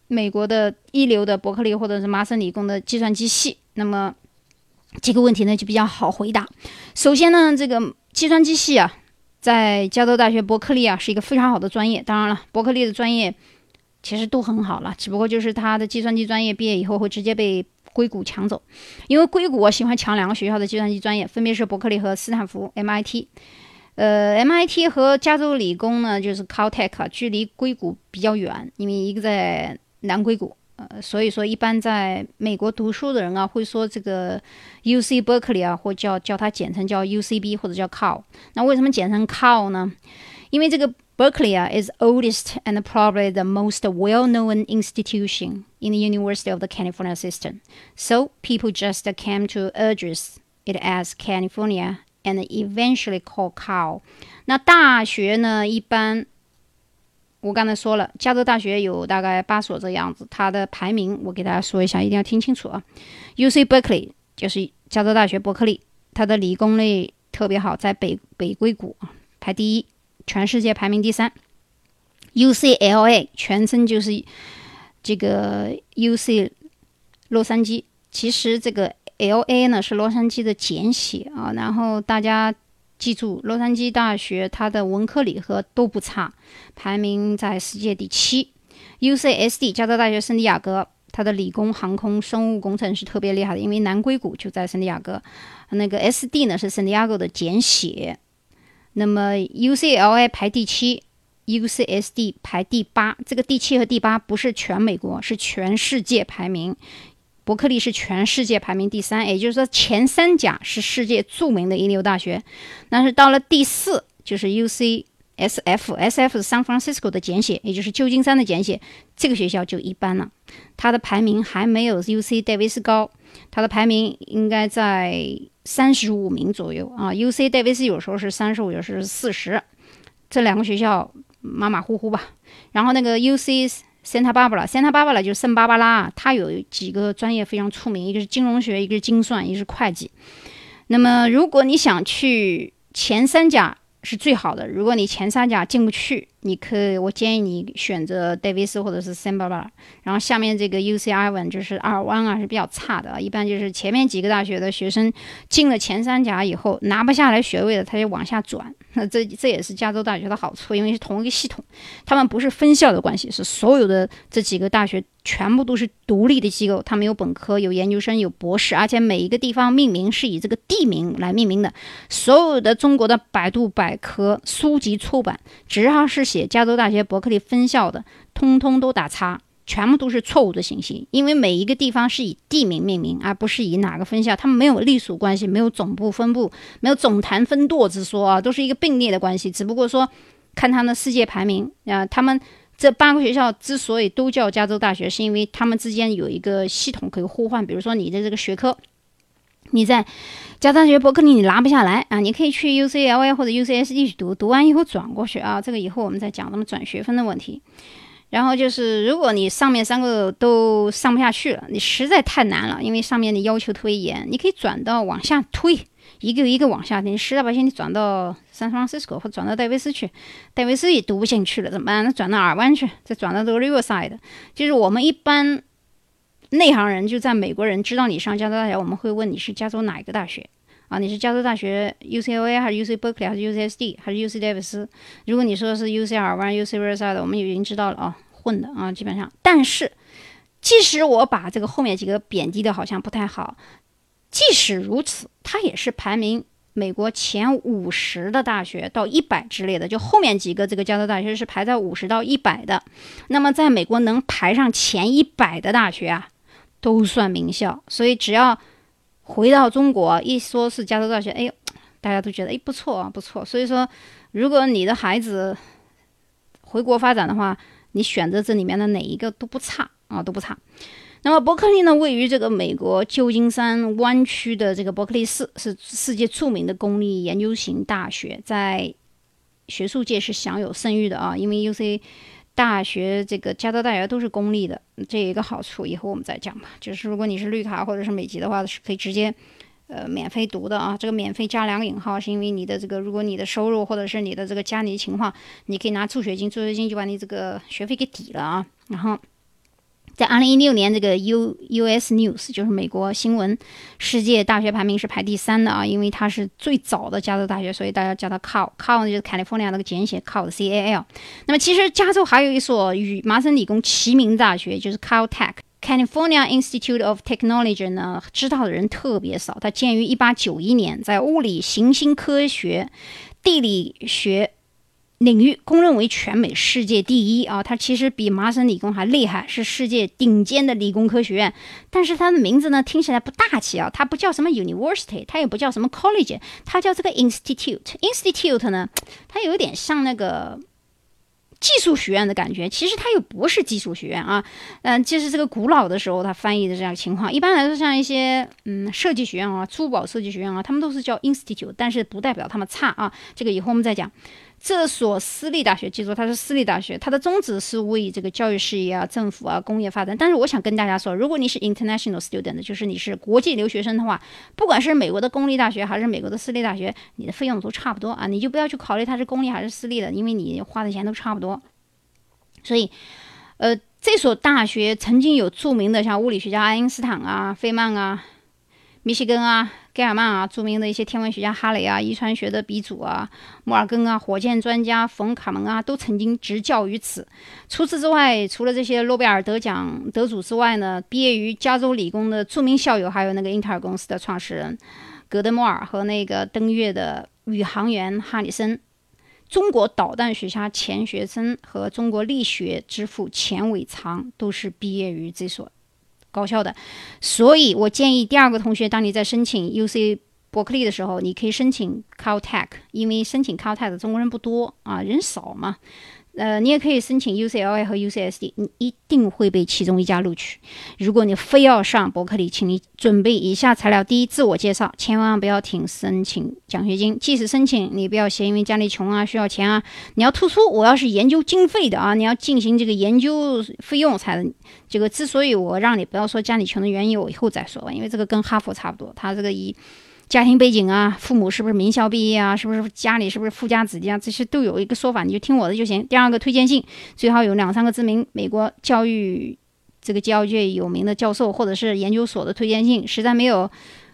美国的一流的伯克利或者是麻省理工的计算机系。那么这个问题呢就比较好回答。首先呢，这个计算机系啊，在加州大学伯克利啊是一个非常好的专业。当然了，伯克利的专业。其实都很好了，只不过就是他的计算机专业毕业以后会直接被硅谷抢走，因为硅谷我喜欢抢两个学校的计算机专业，分别是伯克利和斯坦福 MIT。呃，MIT 和加州理工呢，就是 Caltech，距离硅谷比较远，因为一个在南硅谷，呃，所以说一般在美国读书的人啊，会说这个 U C Berkeley 啊，或叫叫它简称叫 U C B 或者叫 Cal。那为什么简称 Cal 呢？因为这个 Berkeley 啊 is oldest and probably the most well-known institution in the University of the California system. So people just came to address it as California and eventually called Cal。那大学呢，一般我刚才说了，加州大学有大概八所这样子，它的排名我给大家说一下，一定要听清楚啊。U C Berkeley 就是加州大学伯克利，它的理工类特别好，在北北硅谷排第一， 全世界排名第三。U C L A 全称就是这个 U C 洛杉矶，其实这个 L A 呢是洛杉矶的简写啊，然后大家。记住，洛杉矶大学它的文科理科都不差，排名在世界第七。UCSD 加州大学圣地亚哥，它的理工、航空、生物工程是特别厉害的，因为南硅谷就在圣地亚哥。那个 SD 呢是圣地亚哥的简写。那么 UCLA 排第七，UCSD 排第八。这个第七和第八不是全美国，是全世界排名。伯克利是全世界排名第三，也就是说前三甲是世界著名的一流大学，但是到了第四就是 U C S F，S F 是 San Francisco 的简写，也就是旧金山的简写，这个学校就一般了，它的排名还没有 U C 戴维斯高，它的排名应该在三十五名左右啊，U C 戴维斯有时候是三十五，有时候是四十，这两个学校马马虎虎吧，然后那个 U C。Santa Barbara，Santa Barbara 就是圣巴巴拉，它有几个专业非常出名，一个是金融学，一个是精算，一个是会计。那么，如果你想去前三甲是最好的，如果你前三甲进不去。你可以，我建议你选择戴维斯或者是圣巴巴，然后下面这个 U C I 文就是二湾啊是比较差的，一般就是前面几个大学的学生进了前三甲以后拿不下来学位的，他就往下转。那这这也是加州大学的好处，因为是同一个系统，他们不是分校的关系，是所有的这几个大学全部都是独立的机构，他们有本科、有研究生、有博士，而且每一个地方命名是以这个地名来命名的。所有的中国的百度百科书籍出版，只要是写加州大学伯克利分校的，通通都打叉，全部都是错误的信息。因为每一个地方是以地名命名，而不是以哪个分校，他们没有隶属关系，没有总部分部，没有总坛分舵之说啊，都是一个并列的关系。只不过说，看他们的世界排名啊，他们这八个学校之所以都叫加州大学，是因为他们之间有一个系统可以互换。比如说你的这个学科。你在加州大学伯克利你拿不下来啊，你可以去 UCLA 或者 UCSD 去读，读完以后转过去啊。这个以后我们再讲怎么转学分的问题。然后就是，如果你上面三个都上不下去了，你实在太难了，因为上面的要求特别严，你可以转到往下推，一个一个往下。你实在不行，你转到 San Francisco 或转到戴维斯去，戴维斯也读不进去了，怎么办？那转到尔湾去，再转到这个 Riverside。就是我们一般。内行人就在美国人知道你上加州大学，我们会问你是加州哪一个大学啊？你是加州大学 UCLA 还是 UC Berkeley 还是 UCSD 还是 UC 戴维斯？如果你说的是 UC 尔湾 UC Riverside，我们已经知道了啊，混的啊，基本上。但是，即使我把这个后面几个贬低的好像不太好，即使如此，它也是排名美国前五十的大学到一百之类的，就后面几个这个加州大学是排在五十到一百的。那么，在美国能排上前一百的大学啊？都算名校，所以只要回到中国，一说是加州大学，哎呦，大家都觉得哎不错啊，不错。所以说，如果你的孩子回国发展的话，你选择这里面的哪一个都不差啊，都不差。那么伯克利呢，位于这个美国旧金山湾区的这个伯克利市，是世界著名的公立研究型大学，在学术界是享有盛誉的啊，因为 U C。大学这个加州大学都是公立的，这一个好处以后我们再讲吧。就是如果你是绿卡或者是美籍的话，是可以直接呃免费读的啊。这个免费加两个引号，是因为你的这个如果你的收入或者是你的这个家里情况，你可以拿助学金，助学金就把你这个学费给抵了啊。然后。在二零一六年，这个 U U S News 就是美国新闻世界大学排名是排第三的啊，因为它是最早的加州大学，所以大家叫它 Cal，Cal 就是 California 那个简写 Cal C A L。那么其实加州还有一所与麻省理工齐名的大学，就是 Caltech，California Institute of Technology 呢，知道的人特别少。它建于一八九一年，在物理、行星科学、地理学。领域公认为全美世界第一啊，它其实比麻省理工还厉害，是世界顶尖的理工科学院。但是它的名字呢，听起来不大气啊，它不叫什么 university，它也不叫什么 college，它叫这个 institute。institute 呢，它有点像那个技术学院的感觉，其实它又不是技术学院啊。嗯，就是这个古老的时候，它翻译的这样情况。一般来说，像一些嗯设计学院啊、珠宝设计学院啊，他们都是叫 institute，但是不代表他们差啊。这个以后我们再讲。这所私立大学，记住它是私立大学，它的宗旨是为这个教育事业啊、政府啊、工业发展。但是我想跟大家说，如果你是 international student，就是你是国际留学生的话，不管是美国的公立大学还是美国的私立大学，你的费用都差不多啊，你就不要去考虑它是公立还是私立的，因为你花的钱都差不多。所以，呃，这所大学曾经有著名的像物理学家爱因斯坦啊、费曼啊、密歇根啊。盖尔曼啊，著名的一些天文学家哈雷啊，遗传学的鼻祖啊，摩尔根啊，火箭专家冯卡门啊，都曾经执教于此。除此之外，除了这些诺贝尔得奖得主之外呢，毕业于加州理工的著名校友还有那个英特尔公司的创始人格德莫尔和那个登月的宇航员哈里森，中国导弹学家钱学森和中国力学之父钱伟长都是毕业于这所。高效的，所以我建议第二个同学，当你在申请 U C 伯克利的时候，你可以申请 Caltech，因为申请 Caltech 的中国人不多啊，人少嘛。呃，你也可以申请 UCLA 和 UCSD，你一定会被其中一家录取。如果你非要上伯克利，请你准备以下材料：第一，自我介绍，千万不要听申请奖学金。即使申请，你不要写，因为家里穷啊，需要钱啊。你要突出我要是研究经费的啊，你要进行这个研究费用才能这个。之所以我让你不要说家里穷的原因，我以后再说吧，因为这个跟哈佛差不多，他这个以。家庭背景啊，父母是不是名校毕业啊？是不是家里是不是富家子弟啊？这些都有一个说法，你就听我的就行。第二个推荐信最好有两三个知名美国教育这个教育界有名的教授或者是研究所的推荐信，实在没有，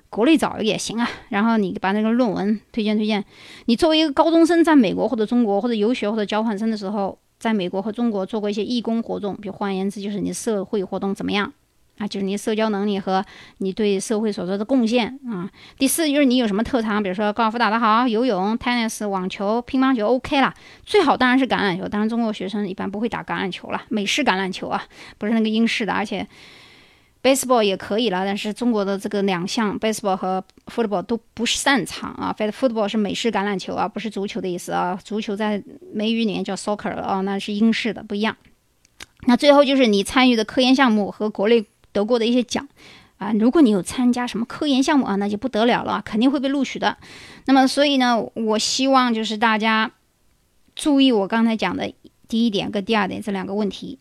国内找也行啊。然后你把那个论文推荐推荐。你作为一个高中生，在美国或者中国或者游学或者交换生的时候，在美国和中国做过一些义工活动，比换言之就是你社会活动怎么样？啊，就是你社交能力和你对社会所做的贡献啊。第四就是你有什么特长，比如说高尔夫打得好，游泳、tennis、网球、乒乓球 OK 了。最好当然是橄榄球，当然中国学生一般不会打橄榄球了，美式橄榄球啊，不是那个英式的。而且 baseball 也可以了，但是中国的这个两项 baseball 和 football 都不擅长啊。反正 football 是美式橄榄球啊，不是足球的意思啊。足球在美语里面叫 soccer 啊，那是英式的，不一样。那最后就是你参与的科研项目和国内。得过的一些奖啊，如果你有参加什么科研项目啊，那就不得了了，肯定会被录取的。那么，所以呢，我希望就是大家注意我刚才讲的第一点跟第二点这两个问题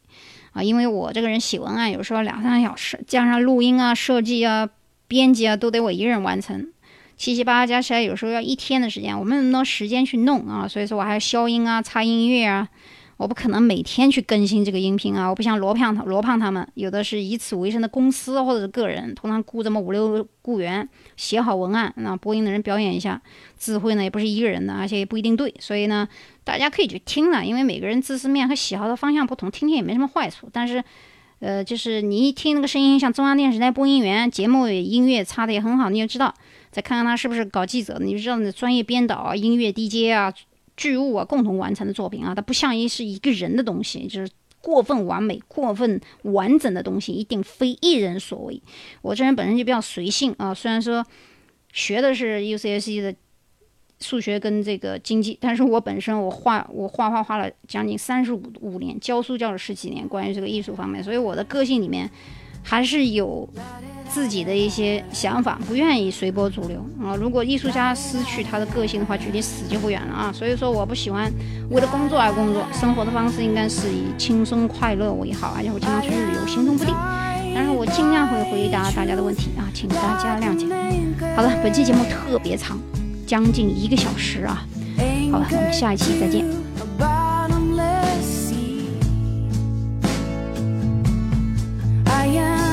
啊，因为我这个人写文案有时候两三个小时，加上录音啊、设计啊、编辑啊，都得我一个人完成，七七八八加起来有时候要一天的时间，我没那么多时间去弄啊，所以说我还要消音啊、插音乐啊。我不可能每天去更新这个音频啊！我不像罗胖他罗胖他们，有的是以此为生的公司或者是个人，通常雇这么五六个雇员写好文案，那播音的人表演一下。智慧呢也不是一个人的，而且也不一定对，所以呢，大家可以去听了，因为每个人知识面和喜好的方向不同，听听也没什么坏处。但是，呃，就是你一听那个声音，像中央电视台播音员，节目音乐插的也很好，你就知道。再看看他是不是搞记者，你就知道那专业编导、音乐 DJ 啊。巨物啊，共同完成的作品啊，它不像一是一个人的东西，就是过分完美、过分完整的东西，一定非一人所为。我这人本身就比较随性啊，虽然说学的是 UCSC 的数学跟这个经济，但是我本身我画我画画画了将近三十五五年，教书教了十几年，关于这个艺术方面，所以我的个性里面。还是有自己的一些想法，不愿意随波逐流啊。如果艺术家失去他的个性的话，距离死就不远了啊。所以说，我不喜欢为了工作而工作，生活的方式应该是以轻松快乐为好。而且我经常出去旅游，行动不定，但是我尽量会回答大家的问题啊，请大家谅解。好了，本期节目特别长，将近一个小时啊。好了，我们下一期再见。sayang